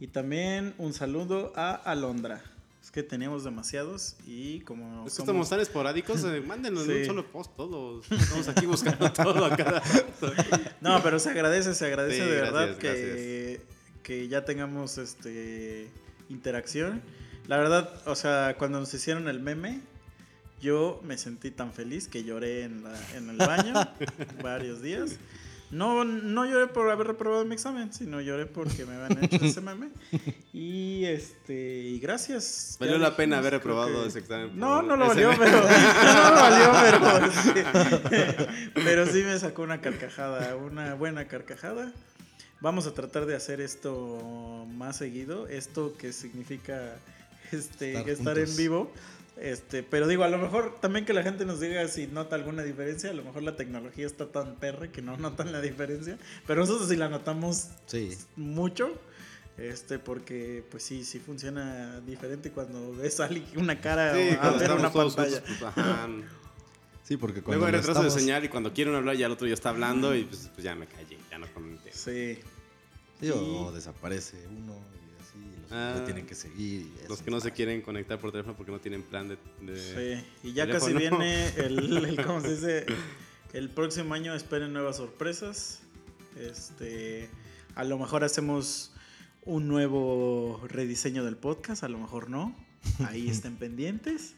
[SPEAKER 2] Y también un saludo a Alondra. Es que tenemos demasiados y como
[SPEAKER 3] Es que
[SPEAKER 2] somos-
[SPEAKER 3] estamos tan esporádicos, eh, mándenlo en
[SPEAKER 2] Sí.
[SPEAKER 3] un solo post todos. Estamos aquí buscando todo a cada rato.
[SPEAKER 2] No, pero se agradece, se agradece
[SPEAKER 3] Sí,
[SPEAKER 2] de verdad
[SPEAKER 3] gracias,
[SPEAKER 2] que, ya tengamos este interacción. La verdad, o sea, cuando nos hicieron el meme, yo me sentí tan feliz que lloré en, la- en el baño varios días. No, no lloré por haber reprobado mi examen, sino lloré porque me habían hecho ese meme. Y este, y gracias.
[SPEAKER 3] Valió la pena haber reprobado
[SPEAKER 2] que-
[SPEAKER 3] ese examen.
[SPEAKER 2] No, no lo valió, pero. No lo valió, pero. sí. Pero sí me sacó una carcajada, una buena carcajada. Vamos a tratar de hacer esto más seguido. Esto que significa este,
[SPEAKER 4] Estar
[SPEAKER 2] en vivo. Este, pero digo, a lo mejor también que la gente nos diga si nota alguna diferencia. A lo mejor la tecnología está tan perra que no notan la diferencia. Pero nosotros sí la notamos
[SPEAKER 4] Sí,
[SPEAKER 2] mucho. Este, porque pues sí, sí funciona diferente cuando ves a alguien una cara
[SPEAKER 3] Sí,
[SPEAKER 2] a ver una pantalla.
[SPEAKER 3] juntos, pues,
[SPEAKER 4] sí, porque cuando
[SPEAKER 3] Luego hay retraso de señal y cuando quieren hablar ya el otro ya está hablando y pues, pues ya me callé, ya no comenté.
[SPEAKER 2] Sí.
[SPEAKER 4] Sí, o desaparece uno y así, y los
[SPEAKER 3] Ah,
[SPEAKER 4] otros tienen que seguir. y eso
[SPEAKER 3] Los que no se quieren conectar por teléfono porque no tienen plan de... de-
[SPEAKER 2] Sí, y ya
[SPEAKER 3] teléfono.
[SPEAKER 2] casi viene el, el- ¿cómo se dice? El próximo año esperen nuevas sorpresas. Este, a lo mejor hacemos un nuevo rediseño del podcast, a lo mejor no. Ahí estén pendientes.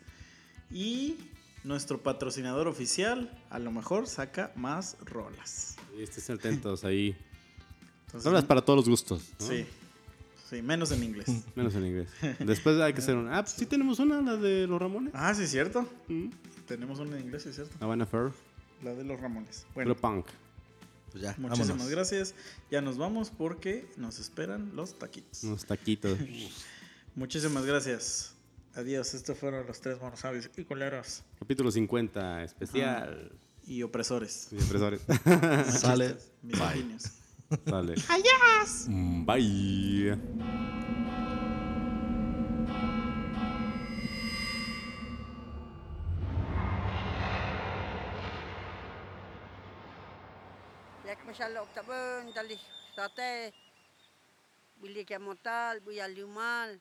[SPEAKER 2] Y nuestro patrocinador oficial, a lo mejor saca más rolas.
[SPEAKER 3] Y Estén atentos ahí.
[SPEAKER 2] Entonces,
[SPEAKER 3] Hablas para todos los gustos. ¿no?
[SPEAKER 2] Sí. Sí, menos en inglés.
[SPEAKER 3] Menos en inglés. Después hay que hacer una... Ah, pues sí tenemos una, la de los Ramones.
[SPEAKER 2] Ah, sí, cierto.
[SPEAKER 3] Mm.
[SPEAKER 2] Tenemos una en inglés, sí, cierto.
[SPEAKER 3] Havana Fair.
[SPEAKER 2] La de los Ramones.
[SPEAKER 3] Pero
[SPEAKER 2] Bueno,
[SPEAKER 3] punk.
[SPEAKER 4] Pues ya,
[SPEAKER 2] muchísimas
[SPEAKER 4] vámonos.
[SPEAKER 2] gracias. Ya nos vamos porque nos esperan los taquitos.
[SPEAKER 3] Unos taquitos.
[SPEAKER 2] Muchísimas gracias. Adiós. Estos fueron los tres monosabios y coleros
[SPEAKER 3] Capítulo 50, especial.
[SPEAKER 2] y opresores.
[SPEAKER 3] Y impresores.
[SPEAKER 4] Sale.
[SPEAKER 2] Misoginios.
[SPEAKER 3] Dale. Adiós. Mm,
[SPEAKER 5] bye. Shalom tak pun tali sate bila kiamat tal buaya limal.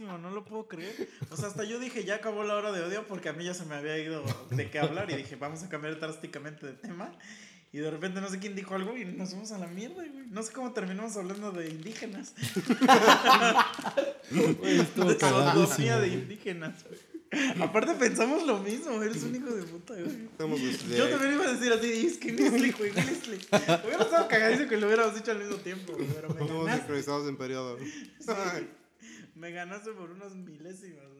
[SPEAKER 2] No lo puedo creer. O sea, hasta yo dije, ya acabó la hora de odio porque a mí ya se me había ido de qué hablar y dije, vamos a cambiar drásticamente de tema. Y de repente no sé quién dijo algo y nos fuimos a la mierda, güey. No sé cómo terminamos hablando de indígenas. De sodomía indígenas, güey. Aparte pensamos lo mismo, eres un hijo de puta, güey.
[SPEAKER 3] Desde-
[SPEAKER 2] Yo también iba a decir así, es que Grizzly, güey, Grizzly. Hubiera estado cagadísimo que lo hubiéramos dicho al mismo tiempo, güey, pero me
[SPEAKER 3] Estamos sincronizados en periodo.
[SPEAKER 2] Me ganaste por unos milésimas, así.